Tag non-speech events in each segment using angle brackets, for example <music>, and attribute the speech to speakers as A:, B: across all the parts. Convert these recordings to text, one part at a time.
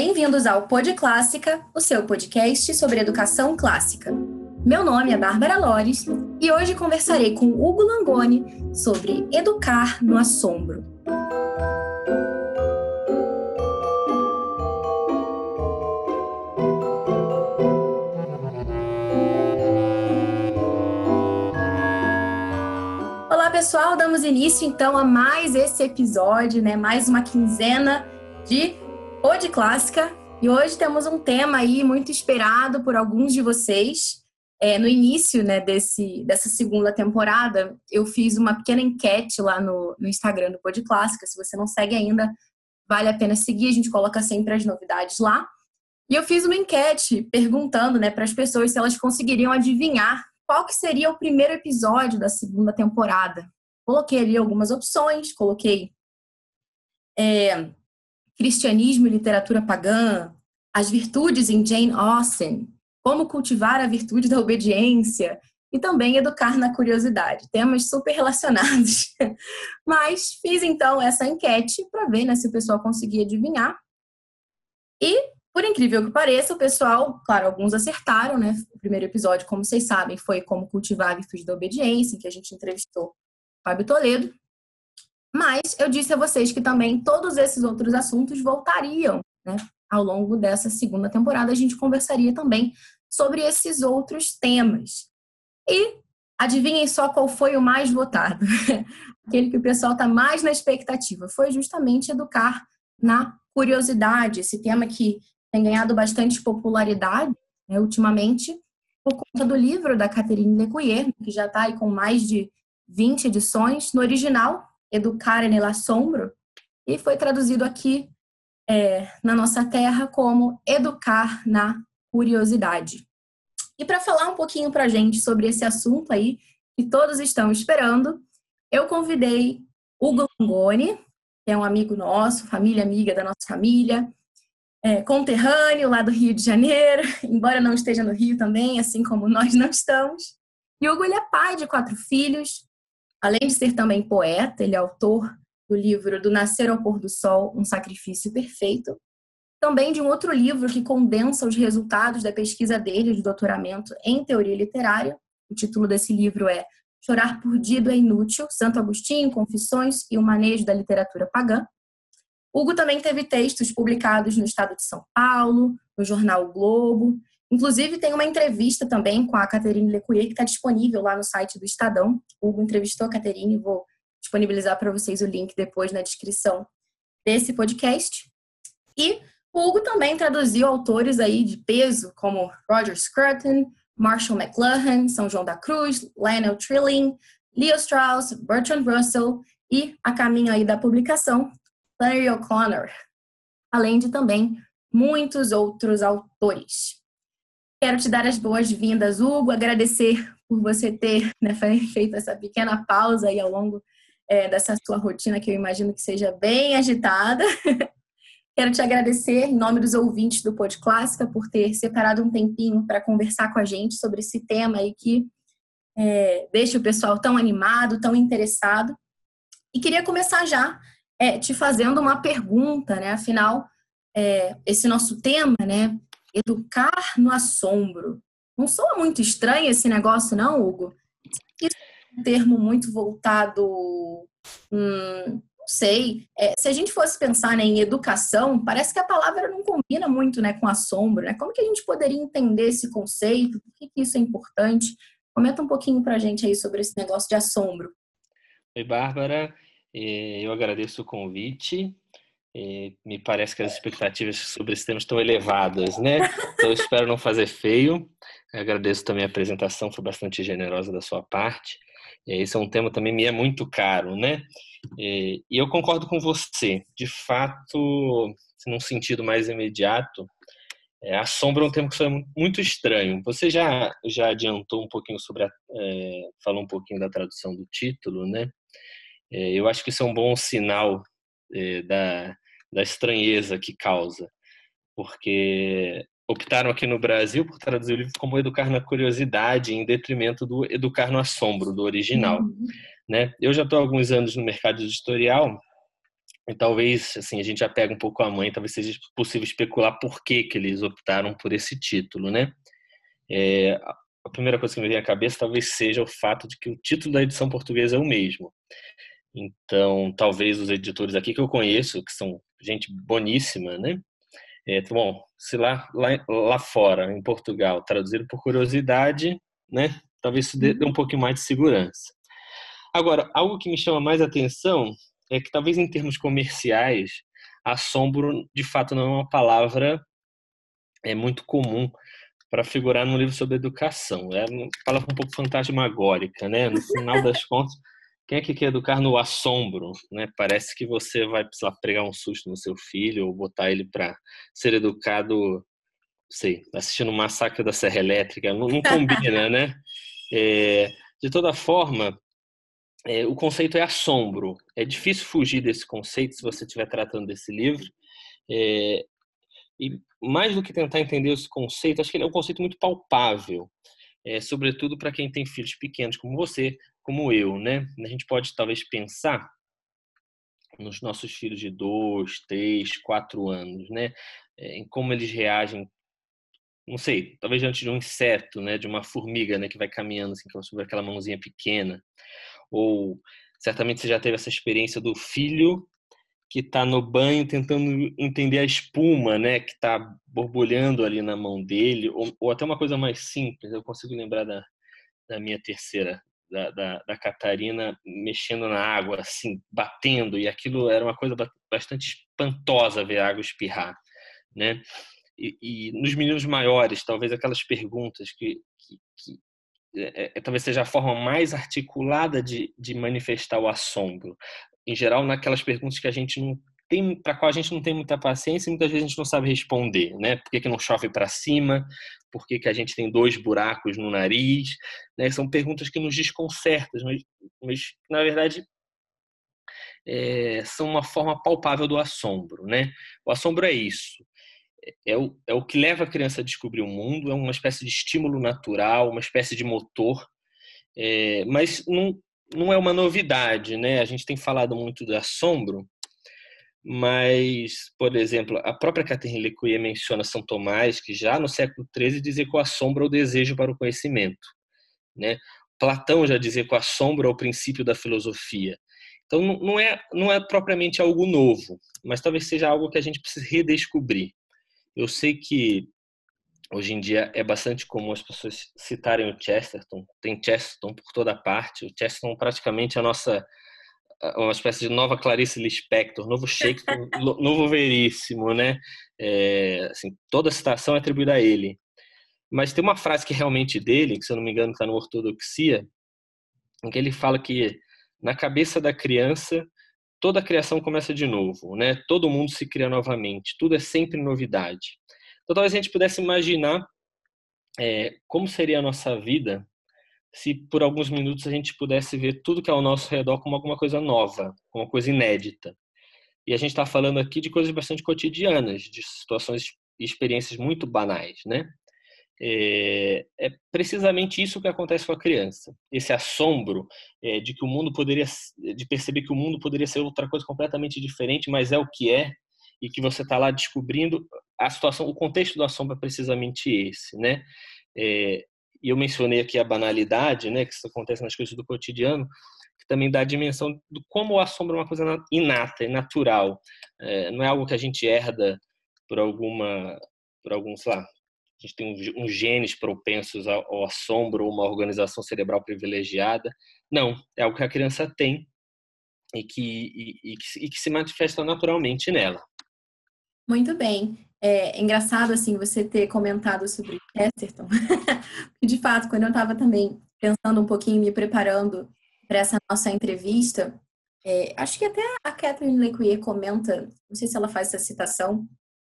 A: Bem-vindos ao Pod Clássica, o seu podcast sobre educação clássica. Meu nome é Bárbara Lores e hoje conversarei com Hugo Langoni sobre educar no assombro. Olá, pessoal, damos início então a mais esse episódio, né? Mais uma quinzena de Pod Clássica. E hoje temos um tema aí muito esperado por alguns de vocês. É, no início né, desse, dessa segunda temporada, eu fiz uma pequena enquete lá no, no Instagram do Pod Clássica. Se você não segue ainda, vale a pena seguir. A gente coloca sempre as novidades lá. E eu fiz uma enquete perguntando né, para as pessoas se elas conseguiriam adivinhar qual que seria o primeiro episódio da segunda temporada. Coloquei ali algumas opções, coloquei é, cristianismo e literatura pagã, as virtudes em Jane Austen, como cultivar a virtude da obediência e também educar na curiosidade. Temas super relacionados. <laughs> Mas fiz então essa enquete para ver né, se o pessoal conseguia adivinhar. E por incrível que pareça, o pessoal, claro, alguns acertaram, né? O primeiro episódio, como vocês sabem, foi como cultivar a virtude da obediência, em que a gente entrevistou Fábio Toledo. Mas eu disse a vocês que também todos esses outros assuntos voltariam, né? Ao longo dessa segunda temporada, a gente conversaria também sobre esses outros temas. E adivinhem só qual foi o mais votado. <laughs> Aquele que o pessoal está mais na expectativa. Foi justamente educar na curiosidade, esse tema que tem ganhado bastante popularidade né, ultimamente por conta do livro da Catherine Lecuyer, que já está aí com mais de 20 edições. No original, Educar en el Assombro, e foi traduzido aqui é, na nossa terra como Educar na Curiosidade. E para falar um pouquinho para a gente sobre esse assunto aí, que todos estão esperando, eu convidei Hugo Langoni, que é um amigo nosso, família amiga da nossa família, é, conterrâneo lá do Rio de Janeiro, <laughs> embora não esteja no Rio também, assim como nós não estamos. E Hugo ele é pai de quatro filhos, além de ser também poeta, ele é autor do livro Do Nascer ao Pôr do Sol, Um Sacrifício Perfeito, também de um outro livro que condensa os resultados da pesquisa dele de doutoramento em teoria literária. O título desse livro é Chorar por Dido é Inútil, Santo Agostinho, Confissões e o Manejo da Literatura Pagã. Hugo também teve textos publicados no Estado de São Paulo, no jornal o Globo. Inclusive, tem uma entrevista também com a Caterine Lecuyer, que está disponível lá no site do Estadão. O Hugo entrevistou a Caterine, vou disponibilizar para vocês o link depois na descrição desse podcast. E o Hugo também traduziu autores aí de peso, como Roger Scruton, Marshall McLuhan, São João da Cruz, Lionel Trilling, Leo Strauss, Bertrand Russell e, a caminho aí da publicação, Flannery O'Connor, além de também muitos outros autores. Quero te dar as boas-vindas, Hugo, agradecer por você ter né, feito essa pequena pausa aí ao longo é, dessa sua rotina, que eu imagino que seja bem agitada. <laughs> Quero te agradecer, em nome dos ouvintes do Pod Clássica, por ter separado um tempinho para conversar com a gente sobre esse tema aí que é, deixa o pessoal tão animado, tão interessado. E queria começar já é, te fazendo uma pergunta, né? Afinal, é, esse nosso tema, né? Educar no assombro. Não soa muito estranho esse negócio, não, Hugo? Isso é um termo muito voltado. Hum, não sei. É, se a gente fosse pensar né, em educação, parece que a palavra não combina muito né, com assombro. Né? Como que a gente poderia entender esse conceito? Por que, que isso é importante? Comenta um pouquinho para a gente aí sobre esse negócio de assombro.
B: Oi, Bárbara. Eu agradeço o convite. Me parece que as expectativas sobre esse tema estão elevadas, né? Então, espero não fazer feio. Agradeço também a apresentação, foi bastante generosa da sua parte. Esse é um tema também me é muito caro, né? E eu concordo com você. De fato, num sentido mais imediato, é, a sombra é um tema que é muito estranho. Você já, já adiantou um pouquinho sobre a, é, falou um pouquinho da tradução do título, né? É, eu acho que isso é um bom sinal é, da, da estranheza que causa, porque optaram aqui no Brasil por traduzir o livro como Educar na Curiosidade, em detrimento do Educar no Assombro, do original. Uhum. Né? Eu já estou há alguns anos no mercado editorial e talvez, assim, a gente já pega um pouco a mãe, talvez seja possível especular por que, que eles optaram por esse título, né? É, a primeira coisa que me vem à cabeça talvez seja o fato de que o título da edição portuguesa é o mesmo. Então, talvez os editores aqui que eu conheço, que são gente boníssima, né? É, bom, se lá, lá, lá fora, em Portugal, traduziram por curiosidade, né? Talvez isso dê, dê um pouquinho mais de segurança. Agora, algo que me chama mais atenção é que talvez em termos comerciais, assombro de fato não é uma palavra é muito comum para figurar num livro sobre educação. É uma palavra um pouco fantasmagórica, né? No final das <laughs> contas, quem é que quer educar no assombro, né? Parece que você vai precisar pregar um susto no seu filho ou botar ele para ser educado, sei, assistindo o massacre da Serra Elétrica. Não, não combina, né? <laughs> É, de toda forma, é, o conceito é assombro. É difícil fugir desse conceito se você estiver tratando desse livro. É, e mais do que tentar entender esse conceito, acho que ele é um conceito muito palpável, é, sobretudo para quem tem filhos pequenos como você, como eu, né? A gente pode talvez pensar nos nossos filhos de dois, três, quatro anos, né? É, em como eles reagem, não sei, talvez diante de um inseto, né? De uma formiga, né? Que vai caminhando assim, sobre aquela mãozinha pequena ou certamente você já teve essa experiência do filho que está no banho tentando entender a espuma, né, que está borbulhando ali na mão dele, ou, ou, até uma coisa mais simples. Eu consigo lembrar da, da minha terceira, da, da, da, Catarina, mexendo na água, assim, batendo, e aquilo era uma coisa bastante espantosa ver a água espirrar, né? E, e nos meninos maiores, talvez aquelas perguntas que, que, que é, é, talvez seja a forma mais articulada de, de manifestar o assombro. Em geral, naquelas perguntas que a gente não tem, para qual a gente não tem muita paciência e muitas vezes a gente não sabe responder, né? Por que, que não chove para cima? Por que, que a gente tem dois buracos no nariz? Né? São perguntas que nos desconcertam, mas, mas na verdade é, são uma forma palpável do assombro, né? O assombro é isso é o, é o que leva a criança a descobrir o mundo, é uma espécie de estímulo natural, uma espécie de motor, é, mas não, não é uma novidade, né? A gente tem falado muito do assombro, mas, por exemplo, a própria Catherine Lecuyer menciona São Tomás, que já no século XIII dizia que é o desejo para o conhecimento, né? Platão já dizia que é o princípio da filosofia. Então, não é, não é propriamente algo novo, mas talvez seja algo que a gente precisa redescobrir. Eu sei que hoje em dia é bastante comum as pessoas citarem o Chesterton. Tem Chesterton por toda parte. O Chesterton praticamente é a nossa uma espécie de nova Clarice Lispector, novo Shakespeare, <laughs> novo Veríssimo, né? É, assim, toda a citação é atribuída a ele. Mas tem uma frase que é realmente dele, que se eu não me engano está no Ortodoxia, em que ele fala que na cabeça da criança toda a criação começa de novo, né? Todo mundo se cria novamente, tudo é sempre novidade. Então, talvez a gente pudesse imaginar é, como seria a nossa vida se por alguns minutos a gente pudesse ver tudo que é ao nosso redor como alguma coisa nova, como uma coisa inédita. E a gente está falando aqui de coisas bastante cotidianas, de situações e experiências muito banais, né? É, é, precisamente isso que acontece com a criança. Esse assombro é, de que o mundo poderia, de perceber que o mundo poderia ser outra coisa completamente diferente, mas é o que é e que você está lá descobrindo a situação, o contexto do assombro é precisamente esse, né? É, e eu mencionei aqui a banalidade, né, que isso acontece nas coisas do cotidiano, que também dá a dimensão do como o assombro é uma coisa inata, é natural, é, não é algo que a gente herda por alguma, por algum, sei lá, a gente tem uns genes propensos ao assombro ou uma organização cerebral privilegiada. Não, é algo que a criança tem e que, e, e, e que se manifesta naturalmente nela.
A: Muito bem. É engraçado, assim, você ter comentado sobre Chesterton. <laughs> de fato, quando eu estava também pensando um pouquinho, me preparando para essa nossa entrevista, é, acho que até a Catherine Lecuyer comenta, não sei se ela faz essa citação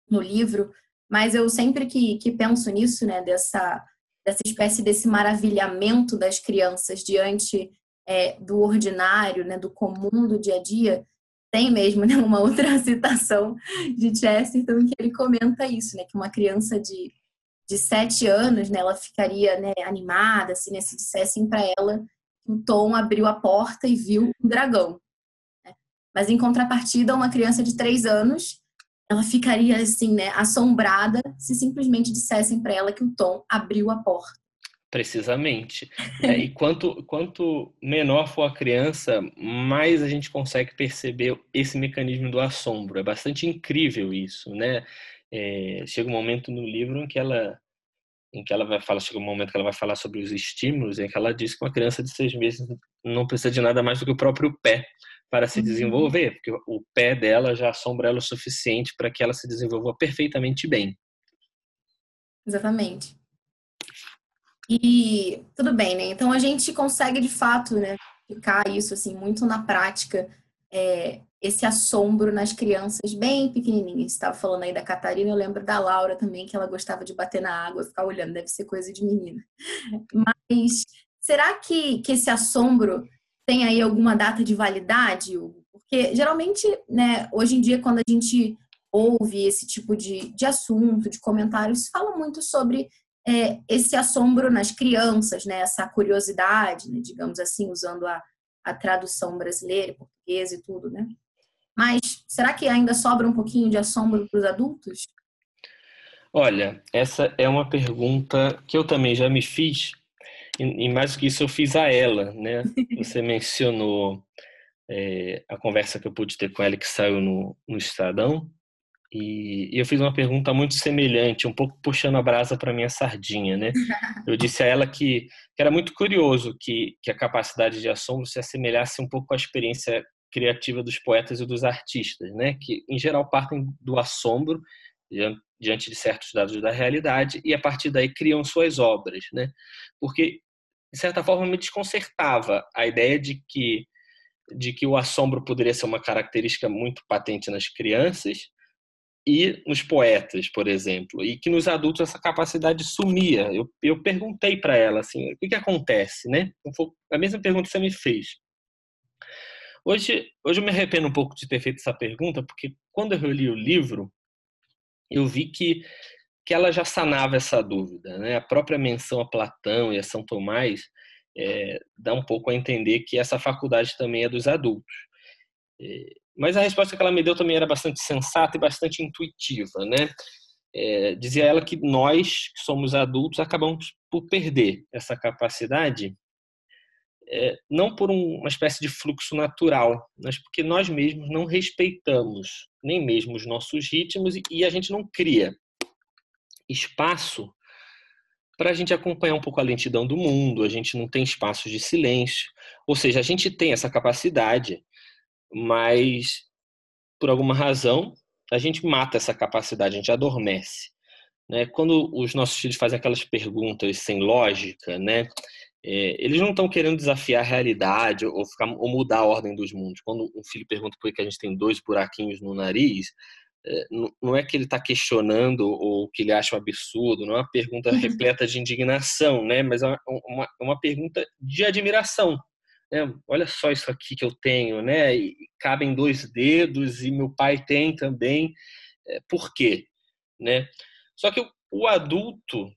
A: no livro, mas eu sempre que, que penso nisso, né, dessa, dessa espécie desse maravilhamento das crianças diante é, do ordinário, né, do comum do dia a dia, tem mesmo né, uma outra <laughs> citação de Chesterton que ele comenta isso, né, que uma criança de, de sete anos, né, ela ficaria né, animada, assim, né, se dissessem para ela que o Tom abriu a porta e viu um dragão. Né. Mas em contrapartida, uma criança de três anos, ela ficaria assim, né, assombrada se simplesmente dissessem para ela que o Tom abriu a porta.
B: Precisamente. É, <laughs> e quanto, quanto menor for a criança, mais a gente consegue perceber esse mecanismo do assombro. É bastante incrível isso, né? É, chega um momento no livro em que ela em que ela vai falar, chega um momento que ela vai falar sobre os estímulos, em que ela diz que uma criança de seis meses não precisa de nada mais do que o próprio pé para se uhum. desenvolver, porque o pé dela já assombra ela o suficiente para que ela se desenvolva perfeitamente bem.
A: Exatamente. E tudo bem, né? Então a gente consegue de fato, né, ficar isso assim muito na prática, é, esse assombro nas crianças bem pequenininhas. Estava falando aí da Catarina, eu lembro da Laura também que ela gostava de bater na água, ficar olhando, deve ser coisa de menina. Mas será que, que esse assombro tem aí alguma data de validade? Porque geralmente, né, hoje em dia quando a gente ouve esse tipo de, de assunto, de comentários, fala muito sobre é, esse assombro nas crianças, né? Essa curiosidade, né? digamos assim, usando a, a tradução brasileira, português e tudo, né? Mas será que ainda sobra um pouquinho de assombro para os adultos?
B: Olha, essa é uma pergunta que eu também já me fiz, e mais do que isso eu fiz a ela, né? <laughs> Você mencionou é, a conversa que eu pude ter com ela que saiu no, no Estadão, e, eu fiz uma pergunta muito semelhante, um pouco puxando a brasa para minha sardinha, né? <laughs> Eu disse a ela que, que era muito curioso que, que a capacidade de assombro se assemelhasse um pouco à experiência criativa dos poetas e dos artistas, né? Que em geral partem do assombro diante de certos dados da realidade e a partir daí criam suas obras, né? Porque de certa forma me desconcertava a ideia de que de que o assombro poderia ser uma característica muito patente nas crianças e nos poetas, por exemplo, e que nos adultos essa capacidade sumia. Eu, eu perguntei para ela assim, o que, que acontece, né? A mesma pergunta que você me fez. Hoje, hoje eu me arrependo um pouco de ter feito essa pergunta, porque quando eu li o livro, eu vi que que ela já sanava essa dúvida, né? A própria menção a Platão e a São Tomás é, dá um pouco a entender que essa faculdade também é dos adultos. É, mas a resposta que ela me deu também era bastante sensata e bastante intuitiva, né? É, dizia ela que nós, que somos adultos, acabamos por perder essa capacidade, é, não por um, uma espécie de fluxo natural, mas porque nós mesmos não respeitamos nem mesmo os nossos ritmos e, e a gente não cria espaço para a gente acompanhar um pouco a lentidão do mundo, a gente não tem espaços de silêncio, ou seja, a gente tem essa capacidade, mas por alguma razão a gente mata essa capacidade, a gente adormece. Né? Quando os nossos filhos fazem aquelas perguntas sem lógica, né? É, eles não estão querendo desafiar a realidade ou, ficar, ou, mudar a ordem dos mundos. Quando um filho pergunta por que a gente tem dois buraquinhos no nariz, é, não é que ele está questionando ou que ele acha um absurdo, não é uma pergunta uhum. repleta de indignação, né? mas é uma, uma, uma pergunta de admiração né? Olha só isso aqui que eu tenho, né? E cabem dois dedos e meu pai tem também. É, por quê? Né? Só que o, o adulto,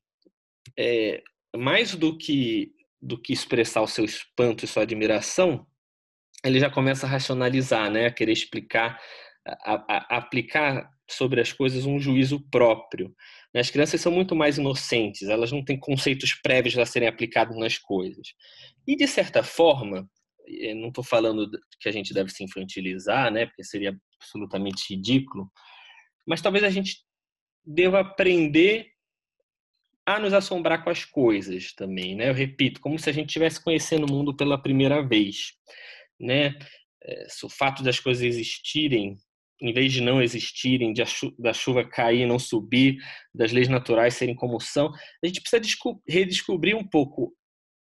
B: é, mais do que do que expressar o seu espanto e sua admiração, ele já começa a racionalizar, né? A querer explicar, a, a, a aplicar sobre as coisas um juízo próprio. As crianças são muito mais inocentes, elas não têm conceitos prévios a serem aplicados nas coisas. E, de certa forma, não estou falando que a gente deve se infantilizar, né, porque seria absolutamente ridículo, mas talvez a gente deva aprender a nos assombrar com as coisas também, né? Eu repito, como se a gente estivesse conhecendo o mundo pela primeira vez, né? É, o fato das coisas existirem em vez de não existirem, de da chuva cair não subir, das leis naturais serem como são, a gente precisa redescobrir um pouco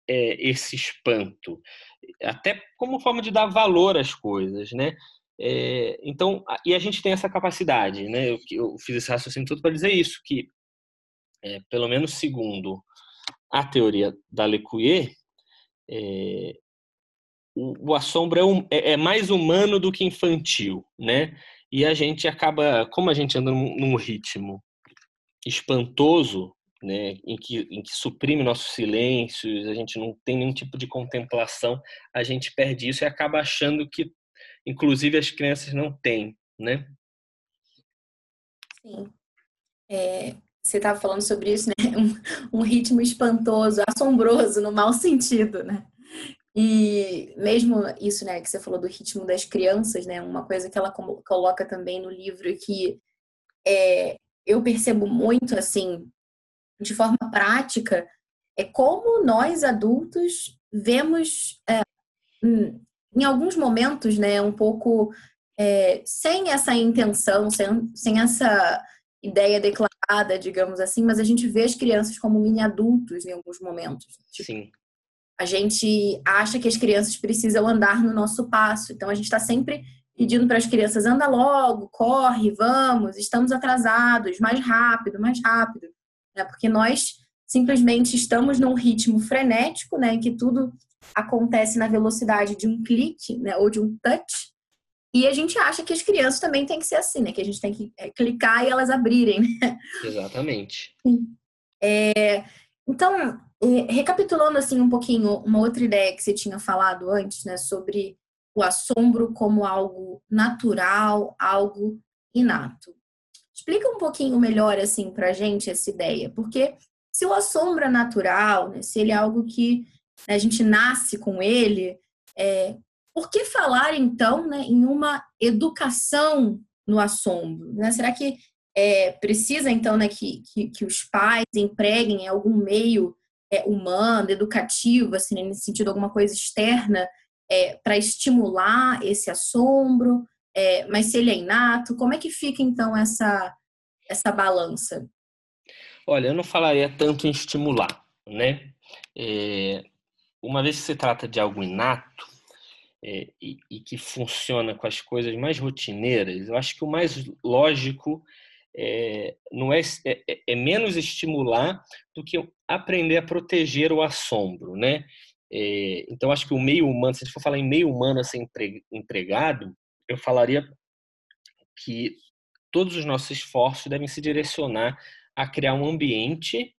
B: é, esse espanto, até como forma de dar valor às coisas, né? É, então, e a gente tem essa capacidade, né? Eu, eu fiz esse raciocínio todo para dizer isso, que é, pelo menos segundo a teoria da Lecuyer, é, o, o assombro é, um, é, é, mais humano do que infantil, né? E a gente acaba, como a gente anda num, ritmo espantoso, né, em que, em que suprime nossos silêncios, a gente não tem nenhum tipo de contemplação, a gente perde isso e acaba achando que, inclusive as crianças não têm, né?
A: Sim. É, você estava falando sobre isso, né? <laughs> Um, um, ritmo espantoso, assombroso, no mau sentido, né? E mesmo isso, né, que você falou do ritmo das crianças, né? Uma coisa que ela coloca também no livro que é, eu percebo muito, assim, de forma prática, é como nós adultos vemos, é, em alguns momentos, né, um pouco é, sem essa intenção, sem, sem essa ideia declarada, digamos assim, mas a gente vê as crianças como mini adultos em alguns momentos.
B: Tipo, Sim.
A: A gente acha que as crianças precisam andar no nosso passo, então a gente está sempre pedindo para as crianças anda logo, corre, vamos, estamos atrasados, mais rápido, mais rápido, né? Porque nós simplesmente estamos num ritmo frenético, né, em que tudo acontece na velocidade de um clique, né, ou de um touch, e a gente acha que as crianças também têm que ser assim, né? Que a gente tem que é, clicar e elas abrirem. Né?
B: Exatamente.
A: É, então, é, recapitulando assim um pouquinho uma outra ideia que você tinha falado antes, né? Sobre o assombro como algo natural, algo inato. Explica um pouquinho melhor assim para gente essa ideia, porque se o assombro é natural, né, se ele é algo que a gente nasce com ele, é, por que falar, então, né, em uma educação no assombro? Né? Será que é, precisa, então, né, que, que, que, os pais empreguem algum meio é, humano, educativo, assim, né, nesse sentido, alguma coisa externa, é, para estimular esse assombro? É, mas se ele é inato, como é que fica, então, essa, essa balança?
B: Olha, eu não falaria tanto em estimular, né? É, uma vez que se trata de algo inato, é, e, e, que funciona com as coisas mais rotineiras, eu acho que o mais lógico é, não é, é, é, é menos estimular do que aprender a proteger o assombro, né? É, então acho que o meio humano, se a gente for falar em meio humano a ser empregado, eu falaria que todos os nossos esforços devem se direcionar a criar um ambiente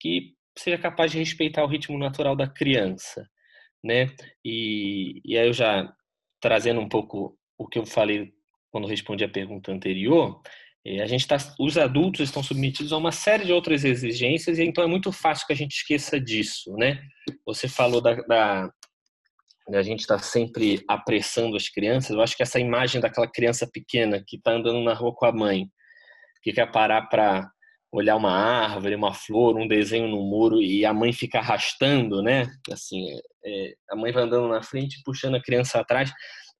B: que seja capaz de respeitar o ritmo natural da criança né? E, e aí eu já trazendo um pouco o que eu falei quando respondi a pergunta anterior, a gente tá, os adultos estão submetidos a uma série de outras exigências e então é muito fácil que a gente esqueça disso, né? Você falou da, da gente está sempre apressando as crianças. Eu acho que essa imagem daquela criança pequena que está andando na rua com a mãe, que quer parar para olhar uma árvore, uma flor, um desenho no muro e a mãe fica arrastando, né? Assim, é, a mãe vai andando na frente, puxando a criança atrás.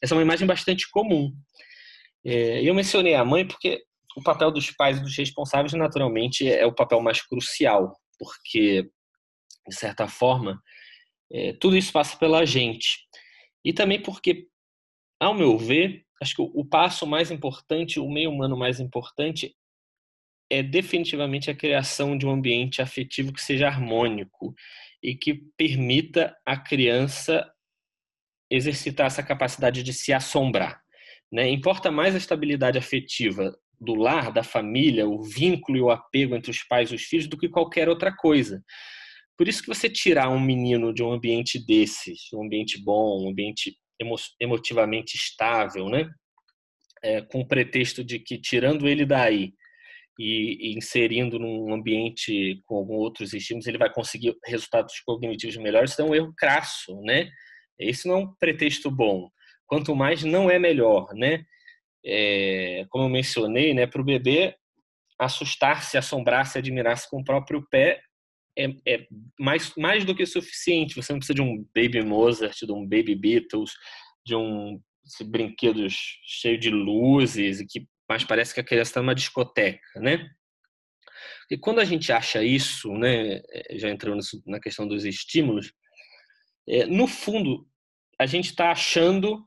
B: Essa é uma imagem bastante comum. É, eu mencionei a mãe porque o papel dos pais e dos responsáveis, naturalmente, é o papel mais crucial, porque, de certa forma, é, tudo isso passa pela gente. E também porque, ao meu ver, acho que o, o passo mais importante, o meio humano mais importante, é definitivamente a criação de um ambiente afetivo que seja harmônico e que permita a criança exercitar essa capacidade de se assombrar. Né? Importa mais a estabilidade afetiva do lar, da família, o vínculo e o apego entre os pais e os filhos do que qualquer outra coisa. Por isso que você tirar um menino de um ambiente desses, um ambiente bom, um ambiente emo emotivamente estável, né? É, com o pretexto de que tirando ele daí e, inserindo num ambiente com outros estímulos, ele vai conseguir resultados cognitivos melhores. Então, é um erro crasso, né? Esse não é um pretexto bom. Quanto mais, não é melhor, né? É, como eu mencionei, né, para o bebê assustar-se, assombrar-se, admirar-se com o próprio pé é, é, mais, mais do que suficiente. Você não precisa de um Baby Mozart, de um Baby Beatles, de um brinquedos cheio de luzes e que mas parece que a criança está numa discoteca, né? E quando a gente acha isso, né, é, já entrando na questão dos estímulos, é, no fundo, a gente está achando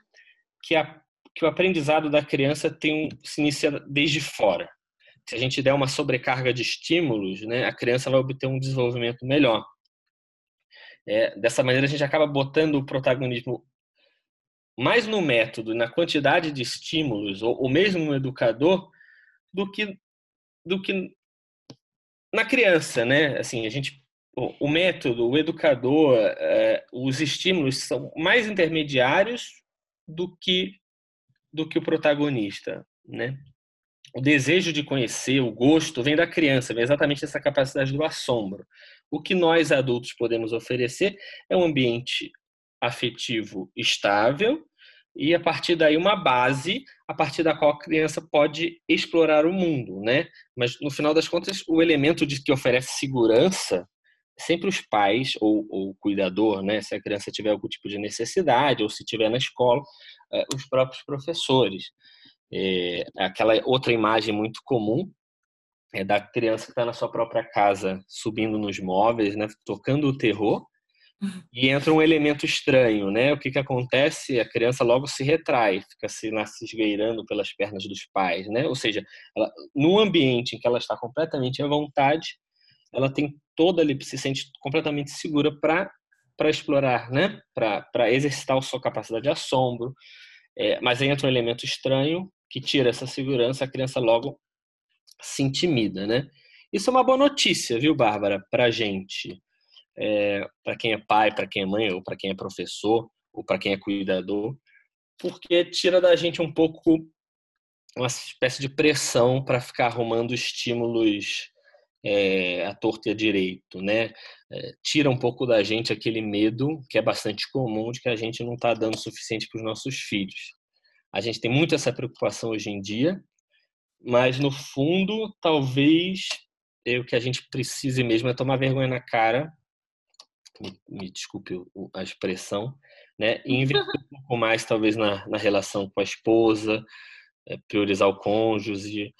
B: que, a, que o aprendizado da criança tem um, se inicia desde fora. Se a gente der uma sobrecarga de estímulos, né, a criança vai obter um desenvolvimento melhor. É, dessa maneira, a gente acaba botando o protagonismo mais no método, na quantidade de estímulos, ou, ou mesmo no educador, do que, do que na criança, né? Assim, a gente, o, o método, o educador, é, os estímulos são mais intermediários do que do que o protagonista, né? O desejo de conhecer, o gosto, vem da criança, vem exatamente essa capacidade do assombro. O que nós adultos podemos oferecer é um ambiente afetivo estável e a partir daí uma base a partir da qual a criança pode explorar o mundo, né? Mas no final das contas, o elemento de que oferece segurança sempre os pais ou, o cuidador, né? Se a criança tiver algum tipo de necessidade ou se tiver na escola, é, os próprios professores. É, aquela outra imagem muito comum é da criança que está na sua própria casa, subindo nos móveis, né? Tocando o terror e entra um elemento estranho, né? O que, que acontece? A criança logo se retrai, fica se, lá, se esgueirando pelas pernas dos pais, né? Ou seja, ela, no ambiente em que ela está completamente à vontade, ela tem toda ali, se sente completamente segura para para explorar, né? Para exercitar a sua capacidade de assombro. É, mas aí entra um elemento estranho que tira essa segurança, a criança logo se intimida, né? Isso é uma boa notícia, viu, Bárbara, para a gente é, para quem é pai, para quem é mãe, ou para quem é professor, ou para quem é cuidador, porque tira da gente um pouco uma espécie de pressão para ficar arrumando estímulos é, torta e à direito, né? É, tira um pouco da gente aquele medo que é bastante comum de que a gente não está dando o suficiente para os nossos filhos. A gente tem muito essa preocupação hoje em dia, mas no fundo, talvez é, o que a gente precise mesmo é tomar vergonha na cara me, me desculpe a expressão, né? E investir um pouco mais, talvez, na, na relação com a esposa, é, priorizar o cônjuge,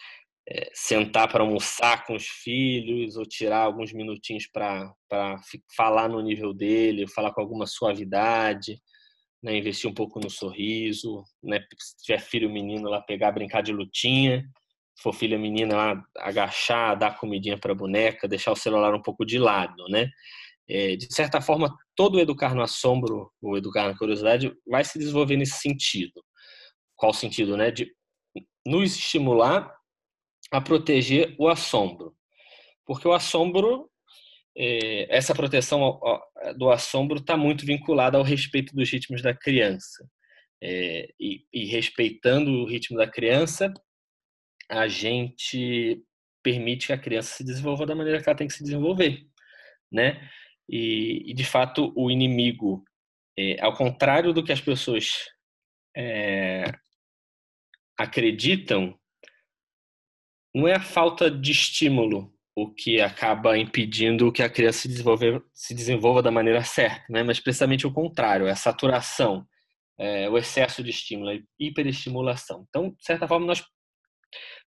B: é, sentar para almoçar com os filhos ou tirar alguns minutinhos para falar no nível dele, falar com alguma suavidade, né? investir um pouco no sorriso, né? se tiver filho menino lá, pegar, brincar de lutinha, se for filha menina lá, agachar, dar comidinha para a boneca, deixar o celular um pouco de lado, né? é, de certa forma, todo o educar no assombro, o educar na curiosidade, vai se desenvolver nesse sentido. Qual sentido, né? De nos estimular a proteger o assombro. Porque o assombro, é, essa proteção do assombro está muito vinculada ao respeito dos ritmos da criança. É, e, respeitando o ritmo da criança, a gente permite que a criança se desenvolva da maneira que ela tem que se desenvolver, né? E, de fato, o inimigo, é, ao contrário do que as pessoas acreditam, não é a falta de estímulo o que acaba impedindo que a criança se desenvolva, se desenvolva da maneira certa, né? mas precisamente o contrário, é a saturação, é, o excesso de estímulo, a hiperestimulação. Então, de certa forma, nós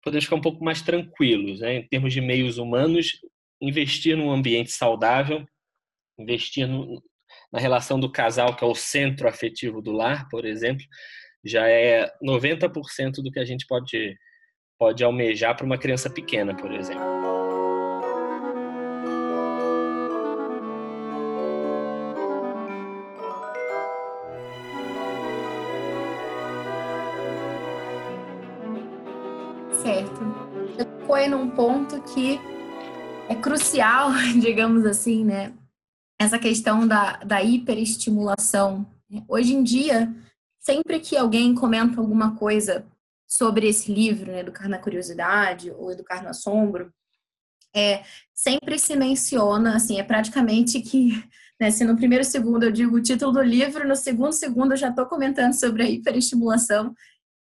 B: podemos ficar um pouco mais tranquilos, né? em termos de meios humanos, investir num ambiente saudável investir no, na relação do casal, que é o centro afetivo do lar, por exemplo, já é 90% do que a gente pode, pode almejar para uma criança pequena, por exemplo.
A: Certo. Foi num ponto que é crucial, <laughs> digamos assim, né? essa questão da, da hiperestimulação. Hoje em dia, sempre que alguém comenta alguma coisa sobre esse livro, né, Educar na Curiosidade ou Educar no Assombro, é, sempre se menciona, assim, é praticamente que, <laughs> né, se no primeiro segundo eu digo o título do livro, no segundo segundo eu já estou comentando sobre a hiperestimulação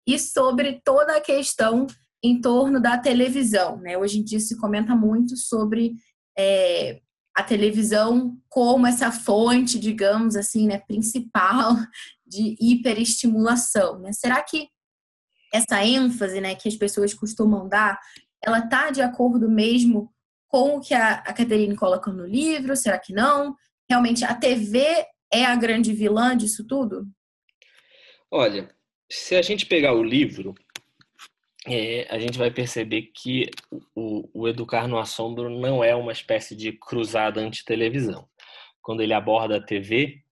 A: e sobre toda a questão em torno da televisão, né? Hoje em dia se comenta muito sobre é, a televisão como essa fonte, digamos assim, né, principal <laughs> de hiperestimulação, né? Será que essa ênfase, né, que as pessoas costumam dar, ela tá de acordo mesmo com o que a, a Caterine coloca no livro? Será que não? Realmente a TV é a grande vilã disso tudo?
B: Olha, se a gente pegar o livro, é, a gente vai perceber que o, o, Educar no Assombro não é uma espécie de cruzada anti-televisão. Quando ele aborda a TV,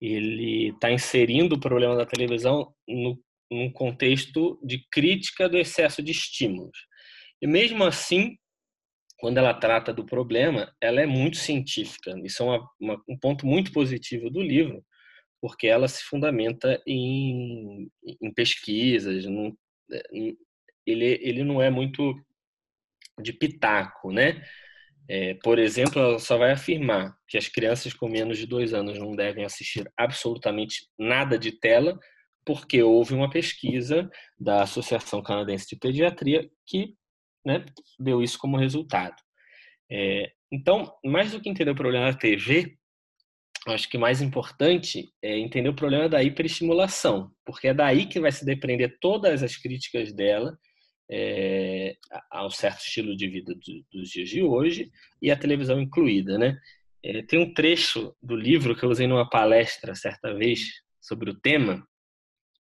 B: ele está inserindo o problema da televisão no, num contexto de crítica do excesso de estímulos. E mesmo assim, quando ela trata do problema, ela é muito científica. Isso é uma, uma, um ponto muito positivo do livro, porque ela se fundamenta em, em pesquisas, num, ele, ele não é muito de pitaco, né? É, por exemplo, ela só vai afirmar que as crianças com menos de dois anos não devem assistir absolutamente nada de tela, porque houve uma pesquisa da Associação Canadense de Pediatria que né, deu isso como resultado. É, então, mais do que entender o problema da TV, acho que mais importante é entender o problema da hiperestimulação, porque é daí que vai se depender todas as críticas dela é, ao certo estilo de vida do, dos dias de hoje e a televisão incluída, né? É, tem um trecho do livro que eu usei numa palestra certa vez sobre o tema.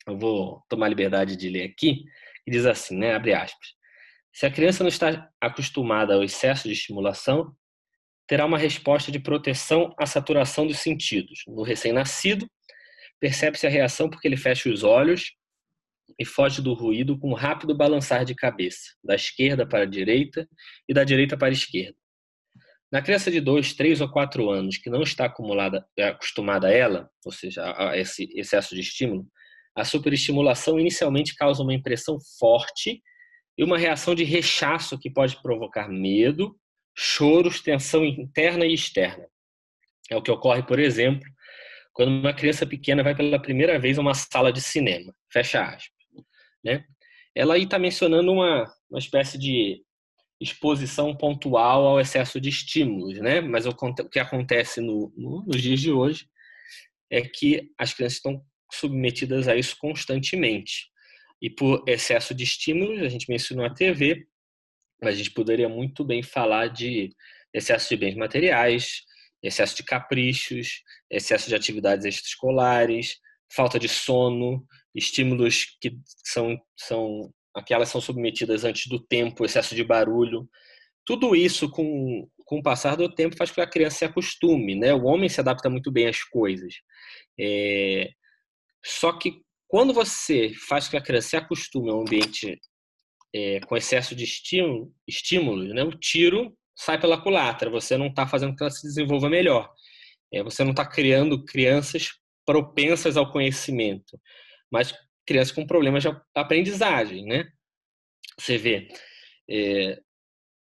B: Eu vou tomar liberdade de ler aqui. Que diz assim, né? Abre aspas. Se a criança não está acostumada ao excesso de estimulação, terá uma resposta de proteção à saturação dos sentidos. No recém-nascido, percebe-se a reação porque ele fecha os olhos e foge do ruído com um rápido balançar de cabeça, da esquerda para a direita e da direita para a esquerda. Na criança de 2, 3 ou 4 anos que não está acostumada a ela, ou seja, a esse excesso de estímulo, a superestimulação inicialmente causa uma impressão forte e uma reação de rechaço que pode provocar medo, choros, tensão interna e externa. É o que ocorre, por exemplo, quando uma criança pequena vai pela primeira vez a uma sala de cinema. Fecha aspas. Né? Ela aí está mencionando uma, uma espécie de exposição pontual ao excesso de estímulos, né? Mas o, que acontece no, no, nos dias de hoje é que as crianças estão submetidas a isso constantemente. E por excesso de estímulos, a gente mencionou a TV, mas a gente poderia muito bem falar de excesso de bens materiais, excesso de caprichos, excesso de atividades extraescolares, falta de sono, estímulos que são, são aquelas são submetidas antes do tempo, excesso de barulho. Tudo isso, com, com o passar do tempo, faz com que a criança se acostume. Né? O homem se adapta muito bem às coisas. É... Só que quando você faz com que a criança se acostume a um ambiente é, com excesso de estímulo, estímulos, né, o tiro sai pela culatra. Você não está fazendo com que ela se desenvolva melhor. É, você não está criando crianças propensas ao conhecimento, mas crianças com problemas de aprendizagem, né? Você vê, é,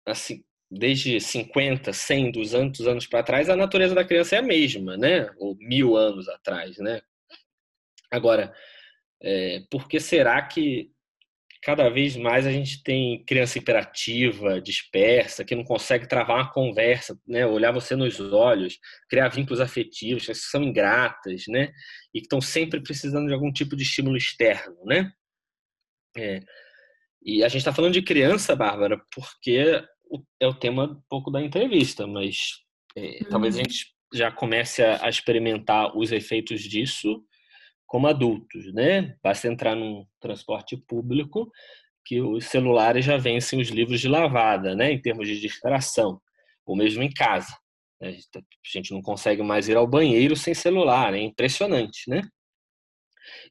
B: assim, desde 50, 100, 200 anos para trás, a natureza da criança é a mesma, né? Ou mil anos atrás, né? Agora, é, por que será que cada vez mais a gente tem criança hiperativa, dispersa, que não consegue travar uma conversa, né? olhar você nos olhos, criar vínculos afetivos, que são ingratas, né? E que estão sempre precisando de algum tipo de estímulo externo, né? É. E a gente está falando de criança, Bárbara, porque é o tema um pouco da entrevista, mas é, uhum. talvez a gente já comece a, a experimentar os efeitos disso como adultos, né? Basta entrar num transporte público que os celulares já vencem os livros de lavada, né? Em termos de distração, ou mesmo em casa. A gente não consegue mais ir ao banheiro sem celular, é impressionante, né?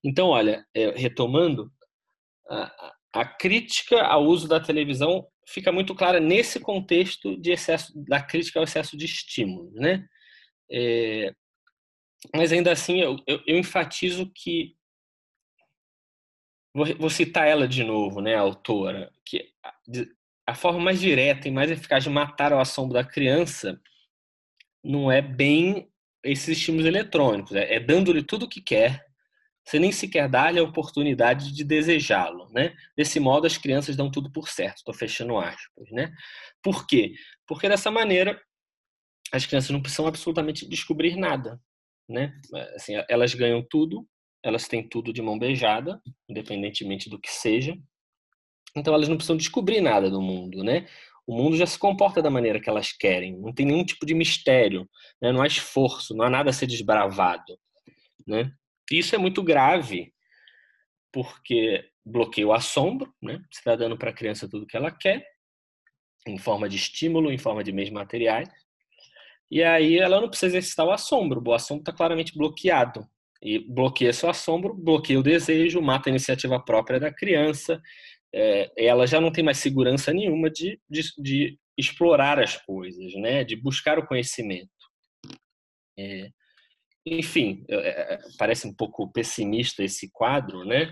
B: Então, olha, é, retomando, a, crítica ao uso da televisão fica muito clara nesse contexto de excesso da crítica ao excesso de estímulo, né? É, mas ainda assim eu, eu, eu enfatizo que vou, vou, citar ela de novo, né, a autora, que a, forma mais direta e mais eficaz de matar o assombro da criança não é bem esses estímulos eletrônicos, é, é dando-lhe tudo o que quer, você nem sequer dá-lhe a oportunidade de desejá-lo, né? Desse modo, as crianças dão tudo por certo. Estou fechando aspas, né? Por quê? Porque dessa maneira as crianças não precisam absolutamente descobrir nada né? Assim, elas ganham tudo, elas têm tudo de mão beijada, independentemente do que seja. Então elas não precisam descobrir nada do mundo, né? O mundo já se comporta da maneira que elas querem, não tem nenhum tipo de mistério, né? não há esforço, não há nada a ser desbravado, né? E isso é muito grave, porque bloqueia o assombro, né? Você está dando para a criança tudo que ela quer, em forma de estímulo, em forma de meios materiais, e aí ela não precisa exercitar o assombro, o assombro está claramente bloqueado. E bloqueia seu assombro, bloqueia o desejo, mata a iniciativa própria da criança. É, ela já não tem mais segurança nenhuma de, de, de, explorar as coisas, né? de buscar o conhecimento. É, enfim, é, parece um pouco pessimista esse quadro, né?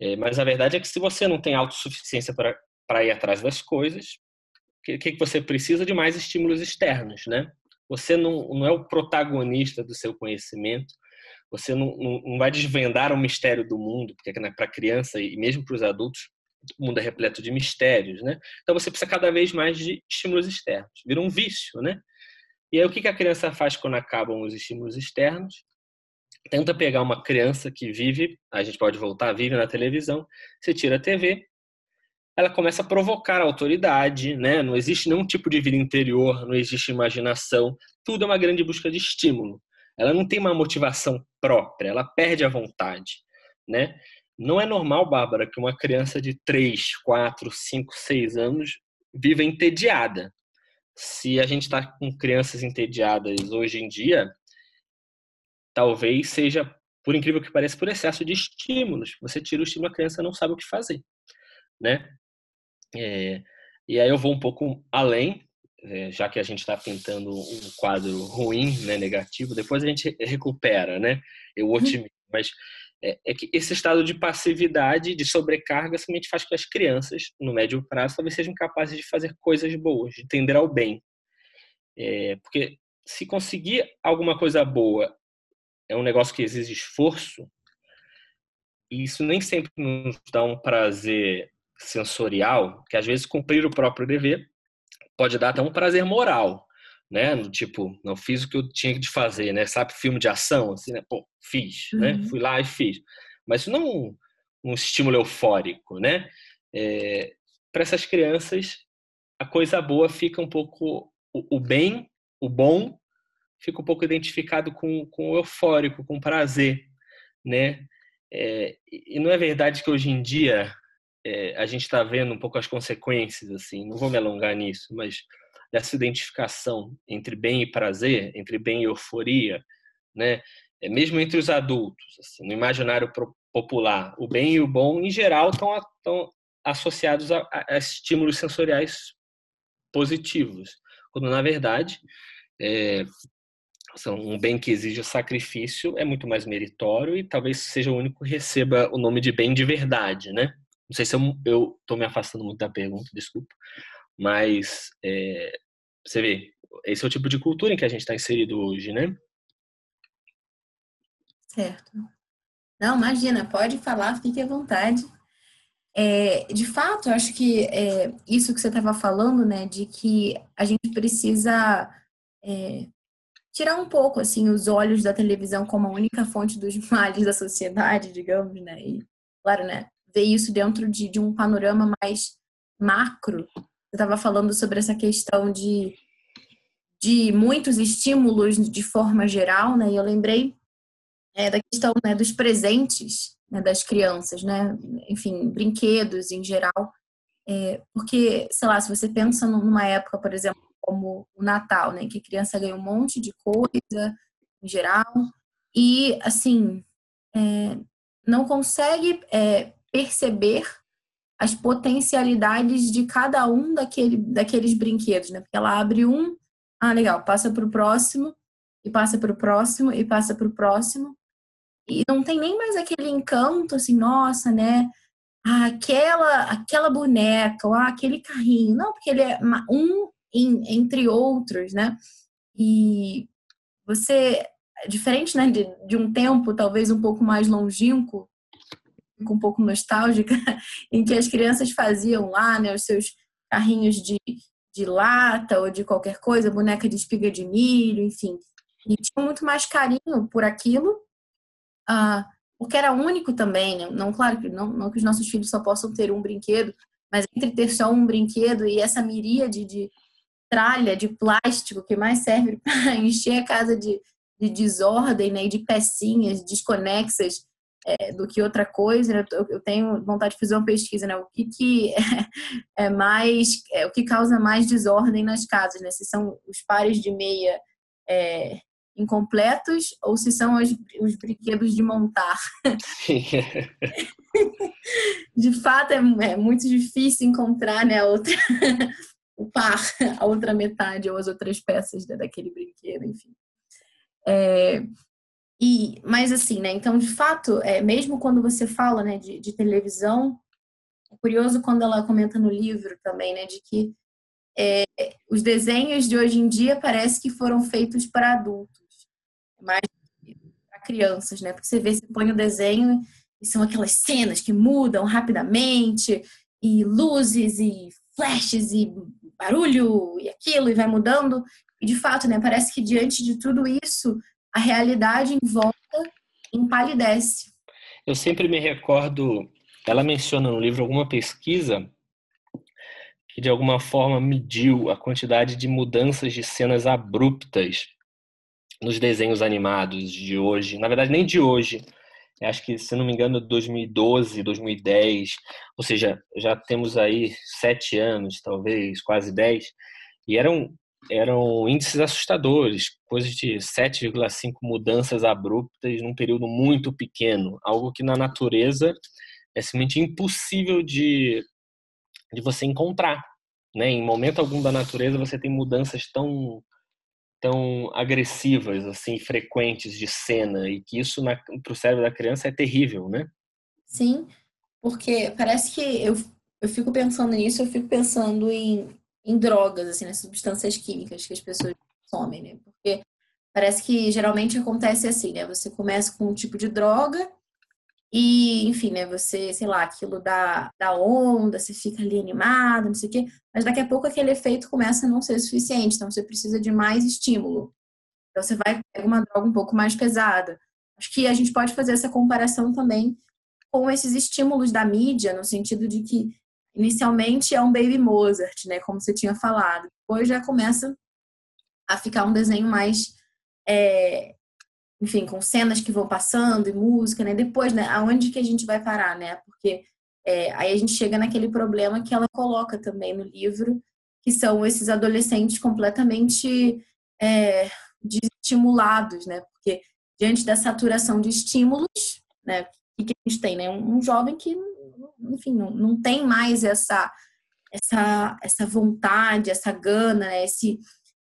B: É, mas a verdade é que se você não tem autossuficiência para ir atrás das coisas, o que, que você precisa de mais estímulos externos, né? Você não, não é o protagonista do seu conhecimento, você não, não, não vai desvendar o mistério do mundo, porque para criança e mesmo para os adultos, o mundo é repleto de mistérios, né? Então você precisa cada vez mais de estímulos externos. Vira um vício, né? E aí o que a criança faz quando acabam os estímulos externos? Tenta pegar uma criança que vive, a gente pode voltar, vive na televisão, você tira a TV, ela começa a provocar a autoridade, né? Não existe nenhum tipo de vida interior, não existe imaginação, tudo é uma grande busca de estímulo. Ela não tem uma motivação própria, ela perde a vontade, né? Não é normal, Bárbara, que uma criança de 3, 4, 5, 6 anos viva entediada. Se a gente está com crianças entediadas hoje em dia, talvez seja, por incrível que pareça, por excesso de estímulos. Você tira o estímulo, a criança não sabe o que fazer, né? É, e aí eu vou um pouco além, é, já que a gente está pintando um quadro ruim, né, negativo, depois a gente recupera, né? Eu uhum. otimizo. Mas é, é, que esse estado de passividade, de sobrecarga, somente faz com que as crianças, no médio prazo, talvez sejam capazes de fazer coisas boas, de tender ao bem. É, porque se conseguir alguma coisa boa é um negócio que exige esforço, e isso nem sempre nos dá um prazer sensorial, que às vezes cumprir o próprio dever pode dar até um prazer moral, né? No tipo, não fiz o que eu tinha de fazer, né? Sabe, filme de ação, assim, né? Pô, fiz, né? uhum. né? Fui lá e fiz. Mas isso não é um, um estímulo eufórico, né? É, Para essas crianças, a coisa boa fica um pouco. O, o, bem, o bom, fica um pouco identificado com, com o eufórico, com o prazer, né? É, e não é verdade que hoje em dia é, a gente está vendo um pouco as consequências, assim, não vou me alongar nisso, mas dessa identificação entre bem e prazer, entre bem e euforia, né? É, mesmo entre os adultos, assim, no imaginário popular, o bem e o bom, em geral, estão, associados a, a, estímulos sensoriais positivos, quando na verdade é, são um bem que exige sacrifício é muito mais meritório e talvez seja o único que receba o nome de bem de verdade, né? Não sei se eu estou me afastando muito da pergunta, desculpa. Mas é, você vê, esse é o tipo de cultura em que a gente está inserido hoje, né?
A: Certo. Não, imagina, pode falar, fique à vontade. É, de fato, eu acho que é, isso que você estava falando, né, de que a gente precisa é, tirar um pouco, assim, os olhos da televisão como a única fonte dos <laughs> males da sociedade, digamos, né, e, claro, né, ver isso dentro de, de um panorama mais macro. Você estava falando sobre essa questão de, de muitos estímulos de forma geral, né? E eu lembrei é, da questão né, dos presentes né, das crianças, né? Enfim, brinquedos em geral. É, porque, sei lá, se você pensa numa época, por exemplo, como o Natal, né? Que a criança ganha um monte de coisa em geral e, assim, é, não consegue é, perceber as potencialidades de cada um daquele, daqueles brinquedos, né? Porque ela abre um, ah, legal, passa para o próximo, e passa para o próximo, e passa para o próximo. E não tem nem mais aquele encanto, assim, nossa, né? Ah, aquela, aquela boneca, ou ah, aquele carrinho. Não, porque ele é um em, entre outros, né? E você, diferente né, de, de um tempo talvez um pouco mais longínquo, um pouco nostálgica, <laughs> em que as crianças faziam lá, né, os seus carrinhos de, de lata ou de qualquer coisa, boneca de espiga de milho, enfim. E tinha muito mais carinho por aquilo, uh, porque era único também, né? Não, claro que não, não que os nossos filhos só possam ter um brinquedo, mas entre ter só um brinquedo e essa miríade de tralha de plástico que mais serve <laughs> para encher a casa de, de desordem, né, e de pecinhas desconexas é, do que outra coisa. Né? Eu, eu, tenho vontade de fazer uma pesquisa, né? O que, que é, <laughs> é mais, é, o que causa mais desordem nas casas, né? Se são os pares de meia é, incompletos ou se são os, os brinquedos de montar. <laughs> de fato, é, é, muito difícil encontrar, né? A outra <laughs> o par, a outra metade ou as outras peças daquele brinquedo, enfim. É, E, mas assim, né? Então, de fato, é, mesmo quando você fala né, de, de televisão, é curioso quando ela comenta no livro também, né? De que é, os desenhos de hoje em dia parece que foram feitos para adultos, mas para crianças, né? Porque você vê, você põe o desenho e são aquelas cenas que mudam rapidamente, e luzes, e flashes, e barulho, e aquilo, e vai mudando. E de fato, né? Parece que diante de tudo isso, a realidade em volta empalidece.
B: Eu sempre me recordo, ela menciona no livro alguma pesquisa que de alguma forma mediu a quantidade de mudanças de cenas abruptas nos desenhos animados de hoje. Na verdade, nem de hoje. Acho que, se não me engano, 2012, 2010, ou seja, já temos aí sete anos, talvez, quase dez, e eram eram índices assustadores, coisas de 7,5 mudanças abruptas num período muito pequeno, algo que na natureza é simplesmente impossível de, de você encontrar. Né? Em momento algum da natureza você tem mudanças tão tão agressivas, assim, frequentes de cena e que isso para o cérebro da criança é terrível, né?
A: Sim, porque parece que eu, eu fico pensando nisso, eu fico pensando em em drogas, assim, nas substâncias químicas que as pessoas consomem, né? Porque parece que geralmente acontece assim, né? Você começa com um tipo de droga e, enfim, né? Você, sei lá, aquilo dá, dá onda, você fica ali animado, não sei o quê, mas daqui a pouco aquele efeito começa a não ser suficiente, então você precisa de mais estímulo. Então você vai pegar uma droga um pouco mais pesada. Acho que a gente pode fazer essa comparação também com esses estímulos da mídia, no sentido de que Inicialmente é um Baby Mozart, né? Como você tinha falado. Depois já começa a ficar um desenho mais, é, enfim, com cenas que vão passando e música, né? Depois, né? Aonde que a gente vai parar, né? Porque é, aí a gente chega naquele problema que ela coloca também no livro, que são esses adolescentes completamente é, desestimulados, né? Porque diante da saturação de estímulos, né? O que a gente tem, né? Um jovem que enfim, não, não tem mais essa, essa, essa vontade, essa gana, esse,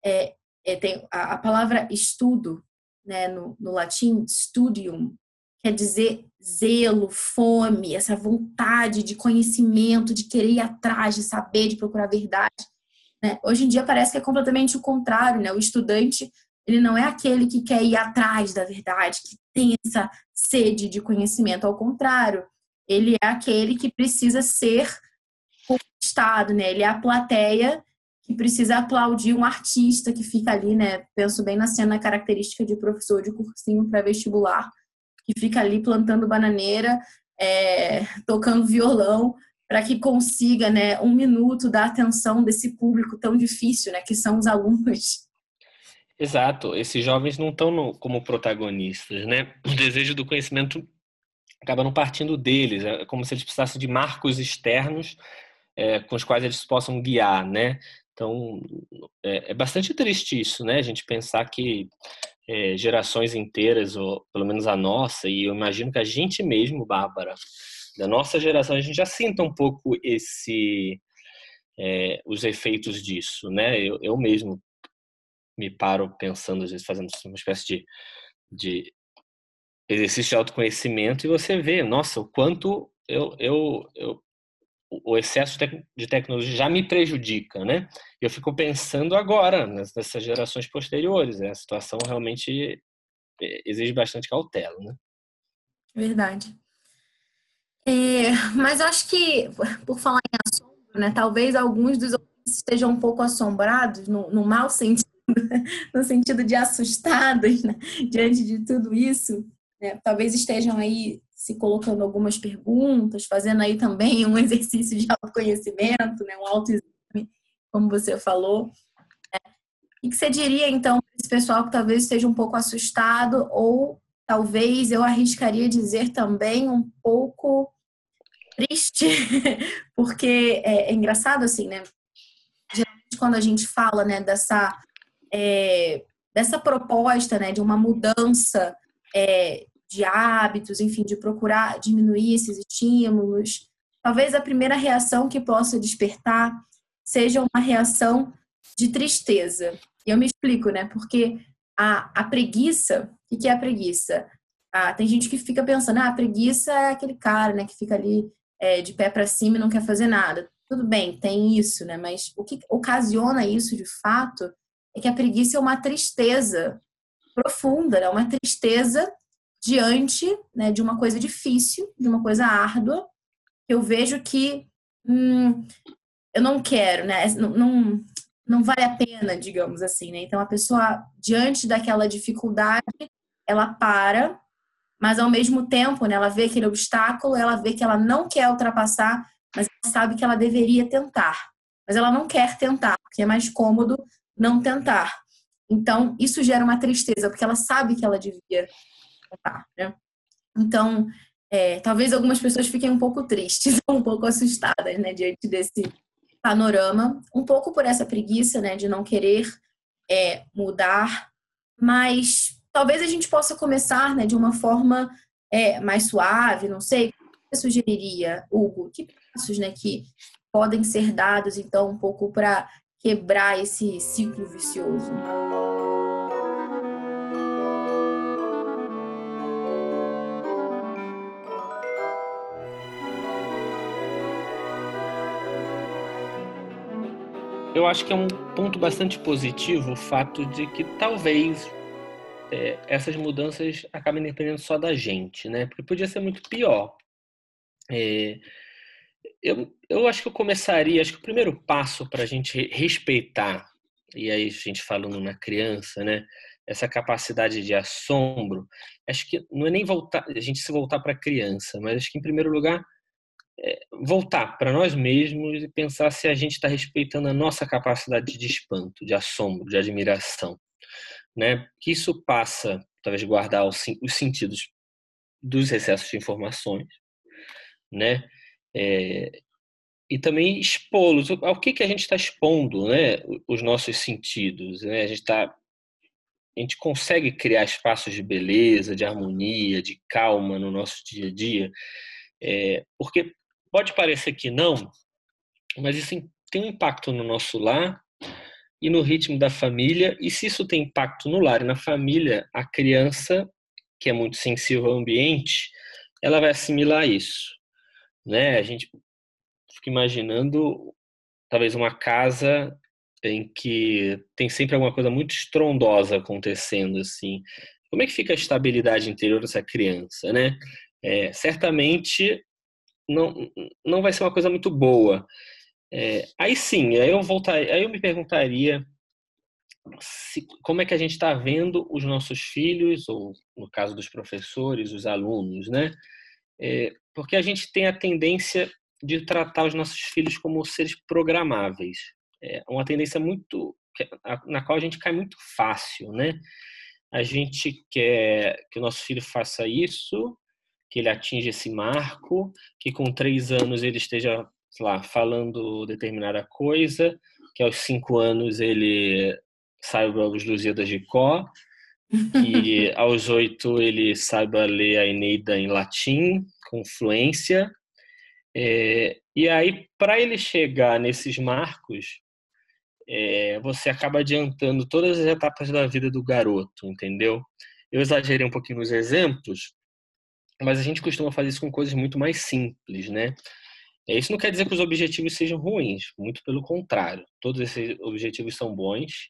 A: é, é, tem a, a, palavra estudo, né, no, no latim, studium, quer dizer zelo, fome, essa vontade de conhecimento, de querer ir atrás, de saber, de procurar a verdade. Né? Hoje em dia parece que é completamente o contrário, né? O estudante ele não é aquele que quer ir atrás da verdade, que tem essa sede de conhecimento, ao contrário, ele é aquele que precisa ser conquistado, né? Ele é a plateia que precisa aplaudir um artista que fica ali, né? Penso bem na cena característica de professor de cursinho para vestibular, que fica ali plantando bananeira, é, tocando violão, para que consiga, né, um minuto da atenção desse público tão difícil, né, que são os alunos.
B: Exato, esses jovens não estão como protagonistas, né? O desejo do conhecimento acaba não partindo deles, é como se eles precisassem de marcos externos é, com os quais eles possam guiar, né? Então, é, é, bastante triste isso, né? A gente pensar que é, gerações inteiras, ou pelo menos a nossa, e eu imagino que a gente mesmo, Bárbara, da nossa geração, a gente já sinta um pouco esse, é, os efeitos disso, né? Eu, eu mesmo me paro pensando, às vezes, fazendo uma espécie de, de exercício de autoconhecimento e você vê, nossa, o quanto eu, eu, eu o excesso de tecnologia já me prejudica, né? Eu fico pensando agora nessas gerações posteriores, né? a situação realmente é, exige bastante cautela, né?
A: Verdade. É, mas acho que, por falar em assombro, né? Talvez alguns dos ouvintes estejam um pouco assombrados, no, no mau sentido, <laughs> no sentido de assustados, né? diante de tudo isso. Né? Talvez estejam aí se colocando algumas perguntas, fazendo aí também <laughs> um exercício de autoconhecimento, né? um autoexame, como você falou. Né? O que você diria, então, para esse pessoal que talvez esteja um pouco assustado ou talvez eu arriscaria dizer também um pouco triste, <laughs> porque é, é, engraçado assim, né? Geralmente quando a gente fala, né, dessa é, dessa proposta, né, de uma mudança é, de hábitos, enfim, de procurar diminuir esses estímulos. Talvez a primeira reação que possa despertar seja uma reação de tristeza. E eu me explico, né? Porque a, a preguiça, o que é a preguiça? Ah, tem gente que fica pensando, ah, a preguiça é aquele cara, né, que fica ali é, de pé para cima e não quer fazer nada. Tudo bem, tem isso, né? Mas o que ocasiona isso de fato é que a preguiça é uma tristeza profunda, né? Uma tristeza diante né, de uma coisa difícil, de uma coisa árdua. Eu vejo que hum, eu não quero, né? Não, não, não vale a pena, digamos assim, né? Então a pessoa diante daquela dificuldade, ela para mas ao mesmo tempo, né, ela vê aquele obstáculo, ela vê que ela não quer ultrapassar, mas ela sabe que ela deveria tentar. Mas ela não quer tentar, porque é mais cômodo não tentar. Então, isso gera uma tristeza, porque ela sabe que ela devia tentar, né? Então, é, talvez algumas pessoas fiquem um pouco tristes, <laughs> um pouco assustadas, né, diante desse panorama, um pouco por essa preguiça, né, de não querer é, mudar, mas Talvez a gente possa começar né, de uma forma é, mais suave, não sei. Você sugeriria, Hugo? Que passos né, que podem ser dados, então, um pouco para quebrar esse ciclo vicioso?
B: Eu acho que é um ponto bastante positivo o fato de que talvez é, essas mudanças acabam dependendo só da gente, né? Porque podia ser muito pior. É, eu, eu acho que eu começaria, acho que o primeiro passo para a gente respeitar, e aí a gente falando na criança, né? Essa capacidade de assombro, acho que não é nem voltar, a gente se voltar para a criança, mas acho que em primeiro lugar é voltar para nós mesmos e pensar se a gente está respeitando a nossa capacidade de espanto, de assombro, de admiração né? Que isso passa, talvez, guardar os, os sentidos dos excessos de informações, né? É, e também expô-los. Ao que, que a gente está expondo, né? Os nossos sentidos, né? A gente está a gente consegue criar espaços de beleza, de harmonia, de calma no nosso dia a dia, é, porque pode parecer que não, mas isso tem um impacto no nosso lar e no ritmo da família. E se isso tem impacto no lar e na família, a criança, que é muito sensível ao ambiente, ela vai assimilar isso. Né? A gente fica imaginando talvez uma casa em que tem sempre alguma coisa muito estrondosa acontecendo assim. Como é que fica a estabilidade interior dessa criança, né? É, certamente não, não vai ser uma coisa muito boa. É, aí sim, aí eu voltar, aí eu me perguntaria se, como é que a gente está vendo os nossos filhos, ou no caso dos professores, os alunos, né? É, porque a gente tem a tendência de tratar os nossos filhos como seres programáveis. É uma tendência muito na qual a gente cai muito fácil, né? A gente quer que o nosso filho faça isso, que ele atinja esse marco, que com três anos ele esteja lá, falando determinada coisa, que aos cinco anos ele saiba os Lusíadas de Có, que <laughs> aos oito ele saiba ler a Eneida em latim, com fluência. É, e aí, para ele chegar nesses marcos, é, você acaba adiantando todas as etapas da vida do garoto, entendeu? Eu exagerei um pouquinho nos exemplos, mas a gente costuma fazer isso com coisas muito mais simples, né? É, isso não quer dizer que os objetivos sejam ruins, muito pelo contrário. Todos esses objetivos são bons.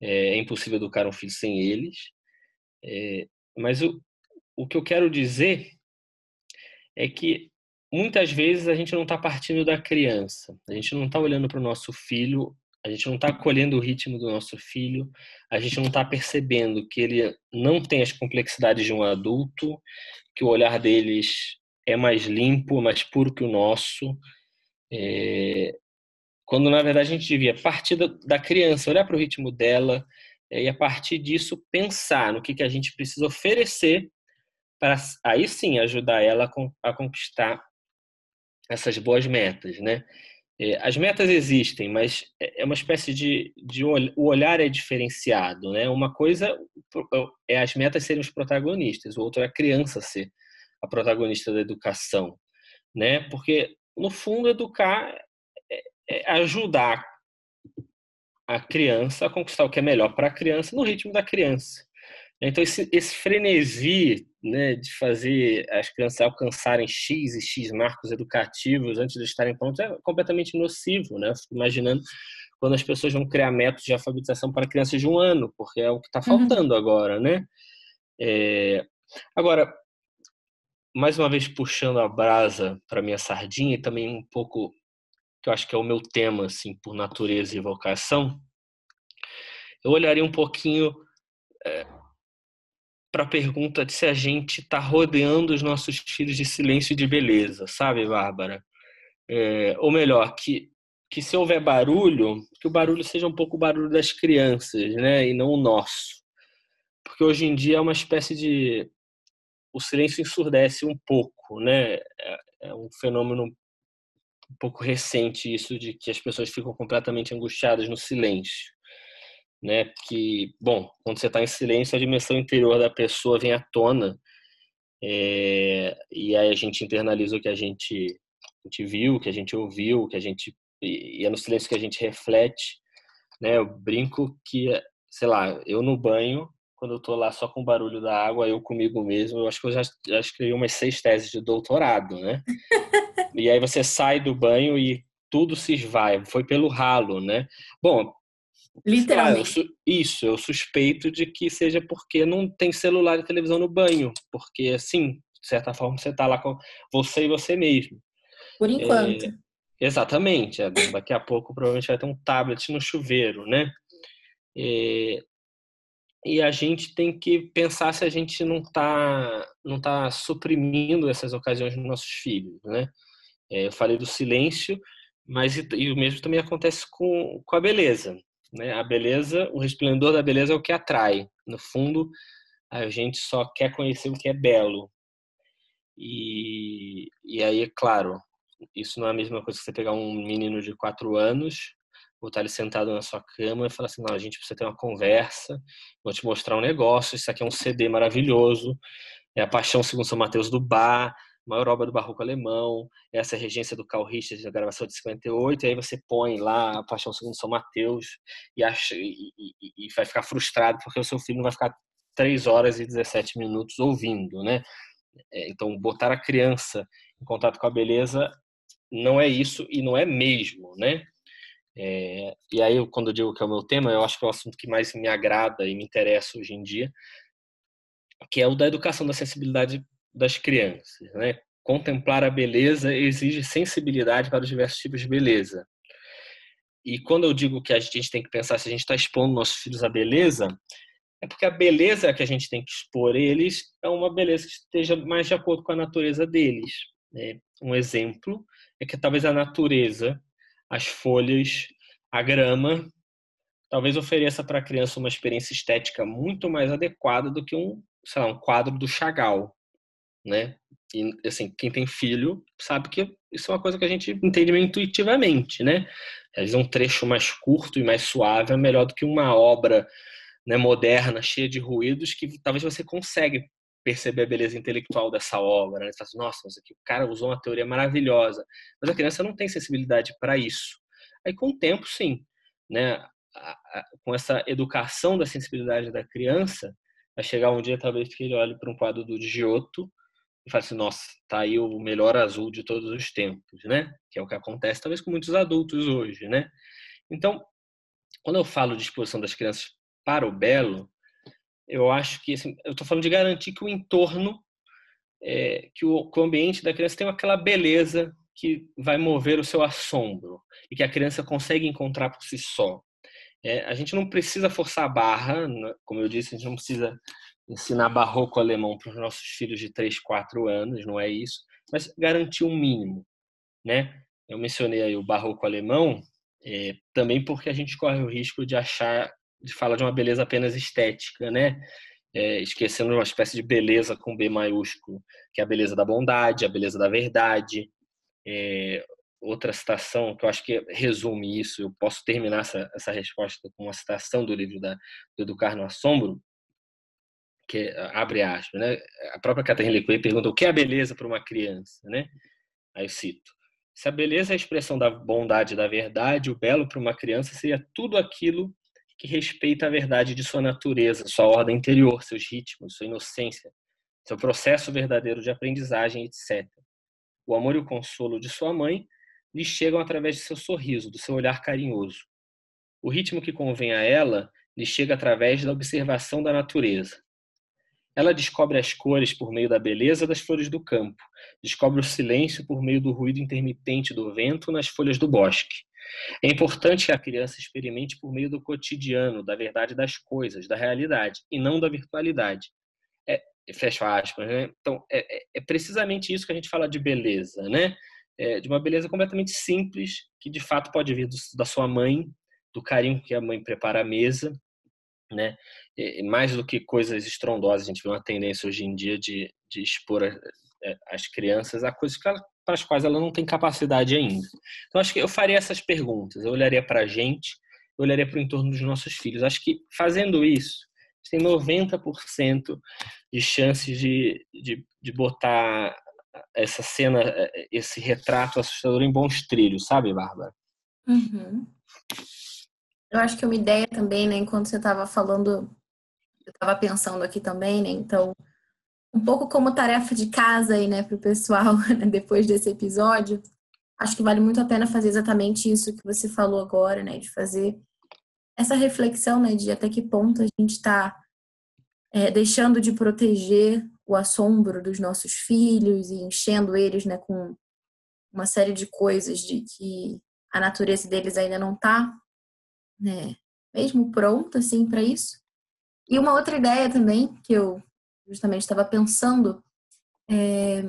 B: É, é impossível educar um filho sem eles. É, mas o, o que eu quero dizer é que muitas vezes a gente não está partindo da criança, a gente não está olhando para o nosso filho, a gente não está colhendo o ritmo do nosso filho, a gente não está percebendo que ele não tem as complexidades de um adulto, que o olhar deles é mais limpo, mais puro que o nosso. É, quando na verdade a gente devia partir da criança, olhar para o ritmo dela é, e a partir disso pensar no que, que a gente precisa oferecer para aí sim ajudar ela a conquistar essas boas metas, né? É, as metas existem, mas é, é uma espécie de, de o olhar é diferenciado, né? Uma coisa é as metas serem os protagonistas, o outro é a criança ser a protagonista da educação, né? Porque no fundo educar é, ajudar a criança a conquistar o que é melhor para a criança no ritmo da criança. Então, esse, esse frenesi né, de fazer as crianças alcançarem X e X marcos educativos antes de estarem prontos é completamente nocivo. Né? fico imaginando quando as pessoas vão criar métodos de alfabetização para crianças de um ano, porque é o que está uhum. faltando uhum. agora. Né? É... Agora, mais uma vez puxando a brasa para minha sardinha e também um pouco que eu acho que é o meu tema assim por natureza e vocação eu olharia um pouquinho é, para a pergunta de se a gente está rodeando os nossos filhos de silêncio e de beleza, sabe, Bárbara? É, ou melhor, que, que se houver barulho, que o barulho seja um pouco o barulho das crianças, né, e não o nosso. Porque hoje em dia é uma espécie de. O silêncio ensurdece um pouco, né? É, é um fenômeno um pouco recente isso de que as pessoas ficam completamente angustiadas no silêncio né? Que, bom, quando você está em silêncio, a dimensão interior da pessoa vem à tona é, e aí a gente internaliza o que a gente, a gente viu, o que a gente ouviu, o que a gente e é no silêncio que a gente reflete, né? Eu brinco que, sei lá, eu no banho quando eu tô lá só com o barulho da água, eu comigo mesmo, eu acho que eu já, já escrevi umas seis teses de doutorado, né? <laughs> e aí você sai do banho e tudo se esvai, foi pelo ralo, né? Bom,
A: Literalmente.
B: Ah, eu isso, eu suspeito de que seja porque não tem celular e televisão no banho. Porque, assim, de certa forma, você está lá com você e você mesmo.
A: Por enquanto. É,
B: exatamente. É, daqui a pouco provavelmente vai ter um tablet no chuveiro, né? É, e a gente tem que pensar se a gente não está não tá suprimindo essas ocasiões nos nossos filhos, né? É, eu falei do silêncio, mas e, e o mesmo também acontece com, com a beleza. Né? A beleza, o resplendor da beleza é o que atrai. No fundo, a gente só quer conhecer o que é belo. E, e aí, é claro, isso não é a mesma coisa que você pegar um menino de quatro anos, botar ele sentado na sua cama e falar assim: não, a gente precisa ter uma conversa, vou te mostrar um negócio, isso aqui é um CD maravilhoso, é a Paixão segundo São Mateus do Bar, maior obra do barroco alemão, essa regência do Carl Richter da gravação de 58, e aí você põe lá a Paixão segundo São Mateus e, acha, e, e, e vai ficar frustrado porque o seu filho não vai ficar 3 horas e 17 minutos ouvindo, né? É, então, botar a criança em contato com a beleza não é isso e não é mesmo, né? É, e aí, quando eu digo que é o meu tema, eu acho que é o assunto que mais me agrada e me interessa hoje em dia, que é o da educação da sensibilidade das crianças. Né? Contemplar a beleza exige sensibilidade para os diversos tipos de beleza. E quando eu digo que a gente tem que pensar se a gente está expondo nossos filhos à beleza, é porque a beleza que a gente tem que expor eles é uma beleza que esteja mais de acordo com a natureza deles. Né? Um exemplo é que talvez a natureza, as folhas, a grama, talvez ofereça para a criança uma experiência estética muito mais adequada do que um, sei lá, um quadro do Chagall né? E, assim, quem tem filho sabe que isso é uma coisa que a gente entende meio intuitivamente, né? Às vezes um trecho mais curto e mais suave é melhor do que uma obra né, moderna, cheia de ruídos, que talvez você consegue perceber a beleza intelectual dessa obra. Né? Você fala assim, nossa, aqui o cara usou uma teoria maravilhosa. Mas a criança não tem sensibilidade para isso. Aí, com o tempo, sim. Né? com essa educação da sensibilidade da criança, vai chegar um dia, talvez, que ele olhe para um quadro do Giotto e fala assim, nossa, tá aí o melhor azul de todos os tempos, né? Que é o que acontece talvez com muitos adultos hoje, né? Então, quando eu falo de exposição das crianças para o belo, eu acho que assim, eu estou falando de garantir que o entorno, é, que, o, que o ambiente da criança tem aquela beleza que vai mover o seu assombro e que a criança consegue encontrar por si só. É, a gente não precisa forçar a barra, né? como eu disse, a gente não precisa ensinar barroco alemão para os nossos filhos de 3, 4 anos, não é isso, mas garantir um mínimo, né? Eu mencionei o barroco alemão, é, também porque a gente corre o risco de achar, de falar de uma beleza apenas estética, né? É, esquecendo uma espécie de beleza com B maiúsculo, que é a beleza da bondade, a beleza da verdade. É, outra citação que eu acho que resume isso, eu posso terminar essa, essa resposta com uma citação do livro da, do Educar no Assombro, que abre aspas, né? A própria Catherine Lecoy pergunta o que é beleza para uma criança, né? Aí eu cito: Se a beleza é a expressão da bondade, da verdade, o belo para uma criança seria tudo aquilo que respeita a verdade de sua natureza, sua ordem interior, seus ritmos, sua inocência, seu processo verdadeiro de aprendizagem, etc. O amor e o consolo de sua mãe lhe chegam através de seu sorriso, do seu olhar carinhoso. O ritmo que convém a ela lhe chega através da observação da natureza. Ela descobre as cores por meio da beleza das flores do campo, descobre o silêncio por meio do ruído intermitente do vento nas folhas do bosque. É importante que a criança experimente por meio do cotidiano, da verdade das coisas, da realidade, e não da virtualidade. É, aspas, né? Então, é, é, é precisamente isso que a gente fala de beleza, né? É, de uma beleza completamente simples, que de fato pode vir do, da sua mãe, do carinho que a mãe prepara a mesa, né? E, mais do que coisas estrondosas, a gente vê uma tendência hoje em dia de, de expor é, as crianças a coisas que ela, para as quais ela não tem capacidade ainda. Então, acho que eu faria essas perguntas. Eu olharia para a gente, eu olharia para o entorno dos nossos filhos. Acho que fazendo isso, tem 90% de chances de, de, de botar essa cena, esse retrato assustador em bons trilhos, sabe, Bárbara?
A: Uhum. Eu acho que uma ideia também, né, enquanto você estava falando, eu estava pensando aqui também, né, então um pouco como tarefa de casa aí, né, para o pessoal, <laughs> né, depois desse episódio. Acho que vale muito a pena fazer exatamente isso que você falou agora, né, de fazer essa reflexão, né, de até que ponto a gente está é, deixando de proteger o assombro dos nossos filhos e enchendo eles, né, com uma série de coisas de que a natureza deles ainda não está, né, mesmo pronta, assim, para isso. E uma outra ideia também que eu justamente estava pensando, é,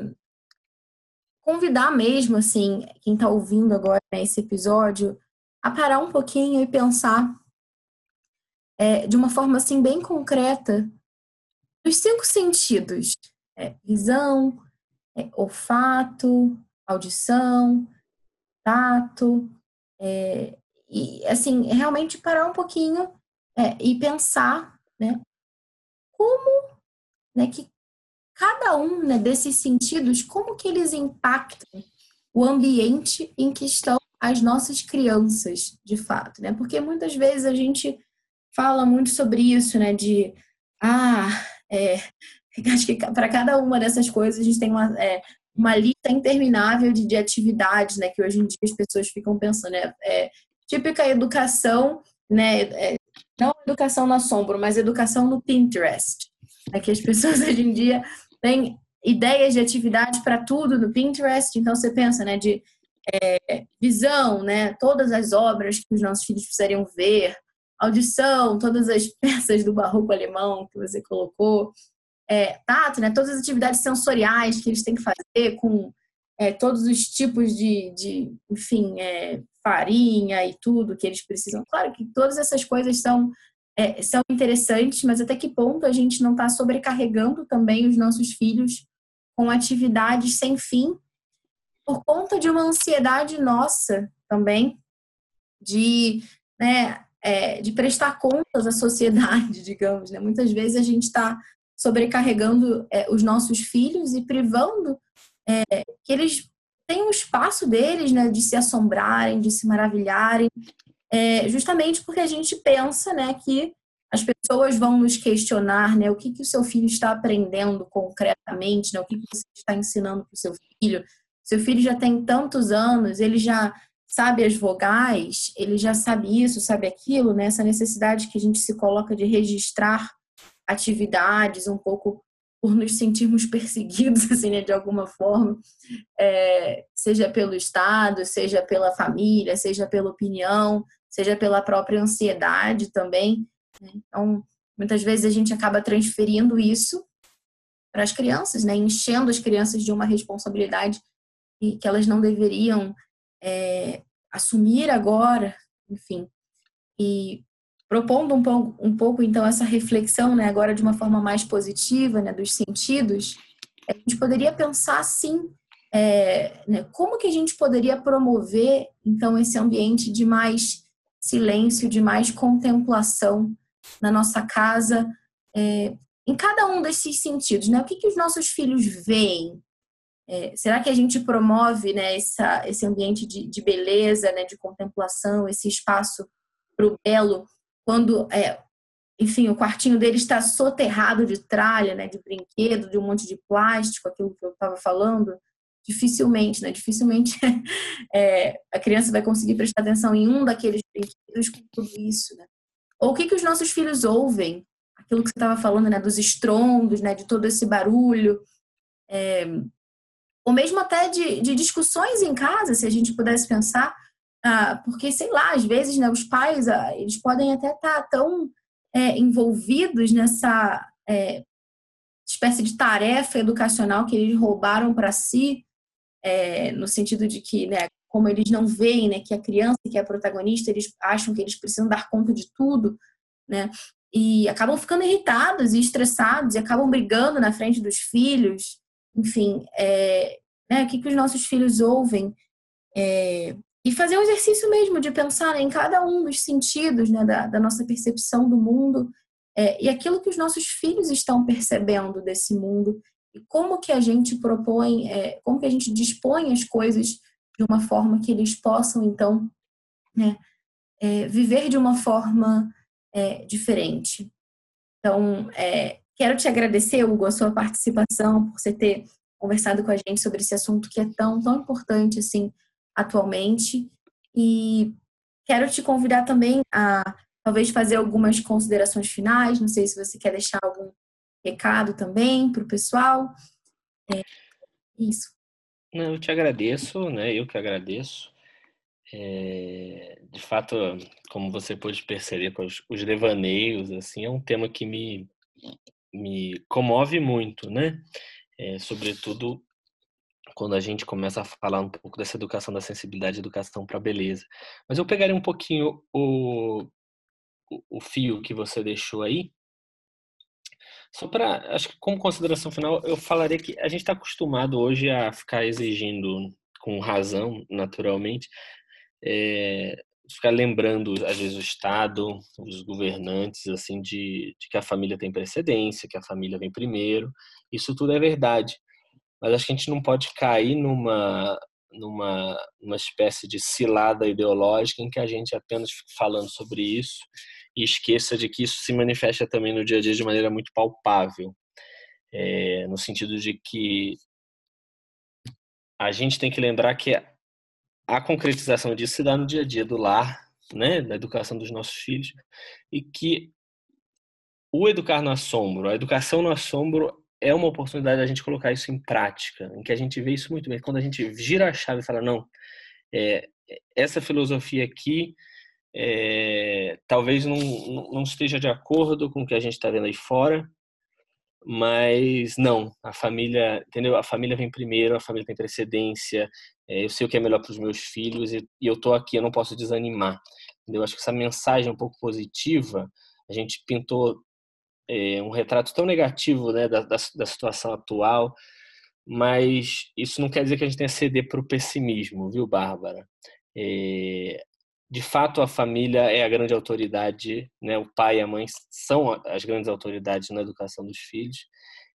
A: convidar mesmo, assim, quem está ouvindo agora né, esse episódio, a parar um pouquinho e pensar é, de uma forma, assim, bem concreta, os cinco sentidos, é, visão, é, olfato, audição, tato, e, assim, realmente parar um pouquinho é, e pensar, né, como né, que cada um né, desses sentidos, como que eles impactam o ambiente em que estão as nossas crianças, de fato, né? Porque muitas vezes a gente fala muito sobre isso, né? De, ah, é, <laughs> acho que para cada uma dessas coisas a gente tem uma, é, uma lista interminável de, de, atividades, né? Que hoje em dia as pessoas ficam pensando, né? É, típica educação, né? É, não educação no assombro, mas educação no Pinterest, é que as <laughs> pessoas hoje em dia têm ideias de atividade para tudo no Pinterest, então você pensa, né, de é, visão, né, todas as obras que os nossos filhos precisariam ver, audição, todas as <laughs> peças do barroco alemão que você colocou, é, tato, né, todas as atividades sensoriais que eles têm que fazer com é, todos os tipos de, de enfim, é, farinha e tudo que eles precisam. Claro que todas essas coisas são é, são interessantes, mas até que ponto a gente não está sobrecarregando também os nossos filhos com atividades sem fim, por conta de uma ansiedade nossa também, de, né, é, de prestar contas à sociedade, <laughs> digamos. Né? Muitas vezes a gente está sobrecarregando é, os nossos filhos e privando é, que eles tenham o espaço deles, né, de se assombrarem, de se maravilharem, é, justamente porque a gente pensa né, que as pessoas vão nos questionar né, o que, que o seu filho está aprendendo concretamente, né, o que, que você está ensinando para o seu filho. Seu filho já tem tantos anos, ele já sabe as vogais, ele já sabe isso, sabe aquilo, né? essa necessidade que a gente se coloca de registrar atividades um pouco por nos sentirmos perseguidos, <laughs> assim, né, de alguma forma, é, seja pelo Estado, seja pela família, seja pela opinião, seja pela própria ansiedade também. Né? Então, muitas vezes a gente acaba transferindo isso para as crianças, né? enchendo as crianças de uma responsabilidade que elas não deveriam é, assumir agora, enfim. E propondo um pouco, um pouco, então, essa reflexão, né, agora de uma forma mais positiva, né, dos sentidos, a gente poderia pensar, sim, é, né, como que a gente poderia promover, então, esse ambiente de mais silêncio, de mais contemplação na nossa casa, é, em cada um desses sentidos, né? O que, que os nossos filhos veem? É, será que a gente promove né, essa, esse ambiente de, de beleza, né, de contemplação, esse espaço para o belo, quando, é, enfim, o quartinho dele está soterrado de tralha, né, de brinquedo, de um monte de plástico, aquilo que eu estava falando? Dificilmente, né? Dificilmente <laughs> é, a criança vai conseguir prestar atenção em um daqueles brinquedos com tudo isso, né? Ou o que, que os nossos filhos ouvem? Aquilo que você estava falando, né? Dos estrondos, né? De todo esse barulho. É, ou mesmo até de, de, discussões em casa, se a gente pudesse pensar, ah, porque sei lá, às vezes, né, os pais, ah, eles podem até estar tá tão é, envolvidos nessa é, espécie de tarefa educacional que eles roubaram para si, é, no sentido de que, né, como eles não veem, né, que a criança que é a protagonista, eles acham que eles precisam dar conta de tudo, né, e acabam ficando irritados e estressados e acabam brigando na frente dos filhos, enfim, é, né, o que, que os nossos filhos ouvem, é, e fazer um exercício mesmo de pensar né, em cada um dos sentidos né, da, da nossa percepção do mundo é, e aquilo que os nossos filhos estão percebendo desse mundo e como que a gente propõe, é, como que a gente dispõe as coisas de uma forma que eles possam então né, é, viver de uma forma é, diferente. Então, é, quero te agradecer, Hugo, a sua participação, por você ter conversado com a gente sobre esse assunto que é tão, tão importante assim atualmente. E quero te convidar também a talvez fazer algumas considerações finais. Não sei se você quer deixar algum recado também para o pessoal. É, isso.
B: Não, eu te agradeço, né? Eu que agradeço. É, de fato, como você pode perceber com os, os devaneios, assim, é um tema que me, me comove muito, né? É, sobretudo quando a gente começa a falar um pouco dessa educação da sensibilidade, educação para beleza. Mas eu pegaria um pouquinho o, o fio que você deixou aí. Só para, acho que como consideração final, eu falaria que a gente está acostumado hoje a ficar exigindo, com razão, naturalmente, é, ficar lembrando, às vezes, o Estado, os governantes, assim, de, de que a família tem precedência, que a família vem primeiro. Isso tudo é verdade mas acho que a gente não pode cair numa numa uma espécie de cilada ideológica em que a gente apenas fica falando sobre isso e esqueça de que isso se manifesta também no dia a dia de maneira muito palpável, é, no sentido de que a gente tem que lembrar que a concretização disso se dá no dia a dia do lar, né, da educação dos nossos filhos, e que o educar no assombro, a educação no assombro é uma oportunidade da gente colocar isso em prática, em que a gente vê isso muito bem. Quando a gente gira a chave e fala, não, é, essa filosofia aqui é, talvez não, não esteja de acordo com o que a gente está vendo aí fora, mas não, a família, entendeu? A família vem primeiro, a família tem precedência, é, eu sei o que é melhor para os meus filhos e, e eu estou aqui, eu não posso desanimar. Entendeu? Acho que essa mensagem um pouco positiva, a gente pintou é, um retrato tão negativo né, da, da, da, situação atual, mas isso não quer dizer que a gente tenha que ceder para o pessimismo, viu, Bárbara? É, de fato, a família é a grande autoridade, né? o pai e a mãe são as grandes autoridades na educação dos filhos.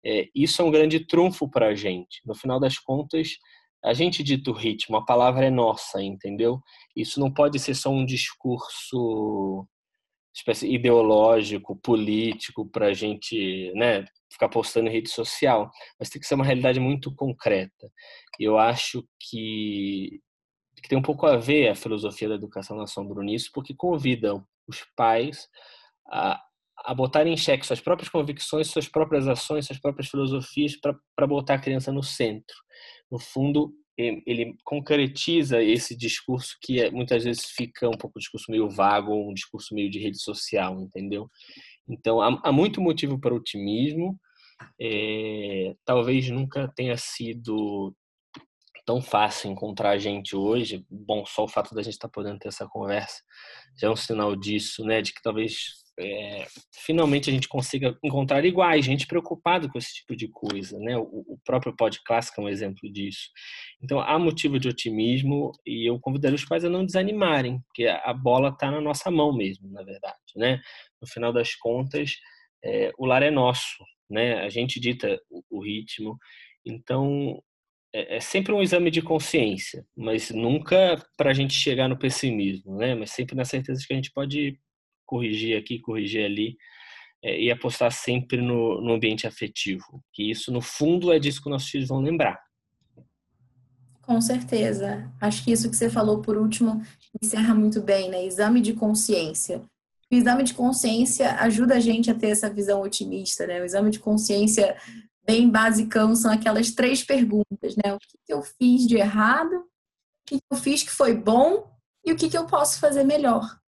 B: É, isso é um grande trunfo para a gente. No final das contas, a gente dita o ritmo, a palavra é nossa, entendeu? Isso não pode ser só um discurso espécie ideológico, político, para a gente né, ficar postando em rede social, mas tem que ser uma realidade muito concreta. Eu acho que, que tem um pouco a ver a filosofia da educação na Sombra nisso, porque convidam os pais a, a botar em xeque suas próprias convicções, suas próprias ações, suas próprias filosofias para botar a criança no centro. No fundo, ele concretiza esse discurso que é, muitas vezes fica um pouco um discurso meio vago, um discurso meio de rede social, entendeu? Então há, há muito motivo para otimismo. É, talvez nunca tenha sido tão fácil encontrar gente hoje. Bom, só o fato da gente estar tá podendo ter essa conversa já é um sinal disso, né? De que talvez é, finalmente a gente consiga encontrar iguais, gente preocupado com esse tipo de coisa, né? O, o próprio Pod Clássico é um exemplo disso. Então há motivo de otimismo e eu convidaria os pais a não desanimarem, porque a bola está na nossa mão mesmo, na verdade, né? No final das contas, é, o lar é nosso, né? A gente dita o, o ritmo, então é, é sempre um exame de consciência, mas nunca para a gente chegar no pessimismo, né? Mas sempre na certeza que a gente pode corrigir aqui, corrigir ali é, e apostar sempre no, no ambiente afetivo. Que isso, no fundo, é disso que nossos filhos vão lembrar.
A: Com certeza. Acho que isso que você falou por último encerra muito bem, né? Exame de consciência. O exame de consciência ajuda a gente a ter essa visão otimista, né? O exame de consciência bem basicão são aquelas três perguntas, né? O que eu fiz de errado? O que eu fiz que foi bom? E o que eu posso fazer melhor?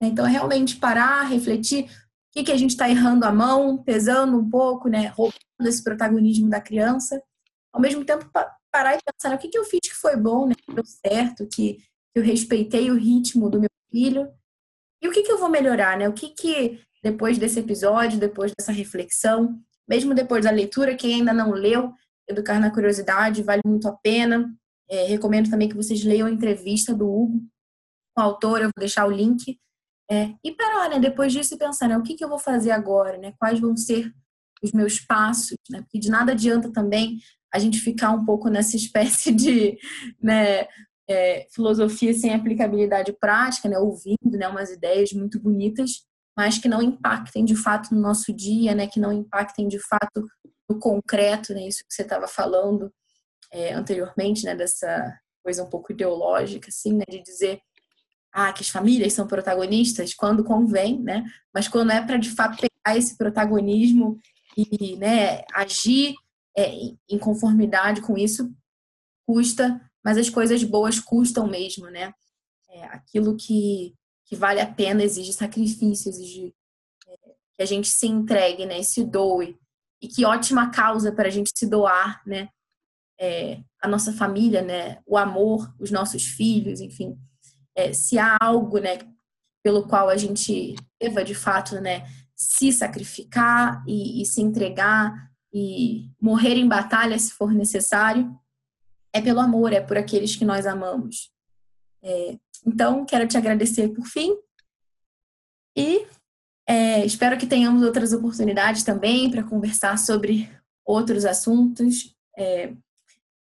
A: Então, é realmente parar, refletir o que, que a gente está errando a mão, pesando um pouco, né? Roubando esse protagonismo da criança. Ao mesmo tempo, parar e pensar o que, que eu fiz que foi bom, né? Que deu certo, que, eu respeitei o ritmo do meu filho. E o que, que eu vou melhorar, né? O que, que depois desse episódio, depois dessa reflexão, mesmo depois da leitura, quem ainda não leu, Educar na Curiosidade, vale muito a pena. É, recomendo também que vocês leiam a entrevista do Hugo com o autor, eu vou deixar o link. É, e parar, né? Depois disso, pensar, né? O que, que eu vou fazer agora, né? Quais vão ser os meus passos, né? Porque de nada adianta também a gente ficar um pouco nessa <laughs> espécie de né, é, filosofia sem aplicabilidade prática, né, ouvindo né, umas ideias muito bonitas, mas que não impactem de fato no nosso dia, né, que não impactem de fato no concreto, né, isso que você estava falando é, anteriormente, né, dessa coisa um pouco ideológica, assim, né, de dizer ah, que as famílias são protagonistas quando convém, né, mas quando é para de fato pegar esse protagonismo e né, agir é, em conformidade com isso custa, mas as coisas boas custam mesmo, né? É, aquilo que, que vale a pena exige sacrifício, exige é, que a gente se entregue, né? Se doe. E que ótima causa para a gente se doar, né? É, a nossa família, né? O amor, os nossos filhos, enfim. É, se há algo, né? Pelo qual a gente deva, de fato, né? Se sacrificar e, e se entregar e morrer em batalha se for necessário, é pelo amor, é por aqueles que nós amamos. É, então, quero te agradecer por fim e é, espero que tenhamos outras oportunidades também para conversar sobre outros assuntos. É,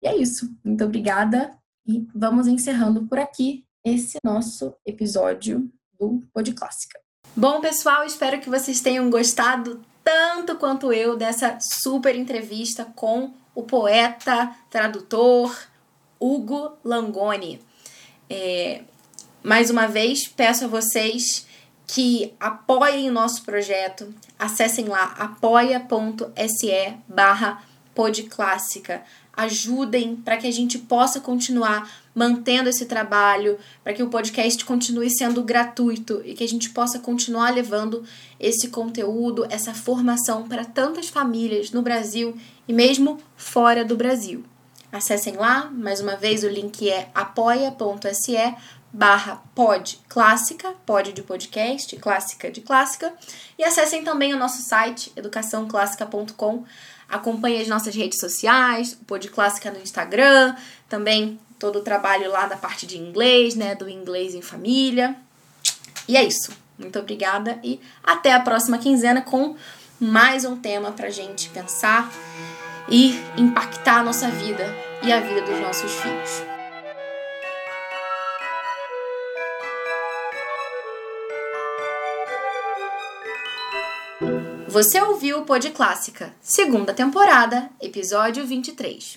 A: e é isso. Muito obrigada e vamos encerrando por aqui esse nosso episódio do Pod Clássica. Bom, pessoal, espero que vocês tenham gostado tanto quanto eu dessa super entrevista com o poeta, tradutor Hugo Langoni. É, mais uma vez, peço a vocês que apoiem o nosso projeto. Acessem lá apoia.se barra podclássica ajudem para que a gente possa continuar mantendo esse trabalho, para que o podcast continue sendo gratuito e que a gente possa continuar levando esse conteúdo, essa formação para tantas famílias no Brasil e mesmo fora do Brasil. Acessem lá, mais uma vez o link é apoia.se barra pod clássica, pod de podcast, clássica de clássica, e acessem também o nosso site educaçãoclássica.com Acompanhe as nossas redes sociais, o Pod Clássica no Instagram, também todo o trabalho lá da parte de inglês, né, do inglês em família. E é isso. Muito obrigada e até a próxima quinzena com mais um tema pra gente pensar e impactar a nossa vida e a vida dos nossos filhos. Você ouviu o Pod Clássica, segunda temporada, episódio 23.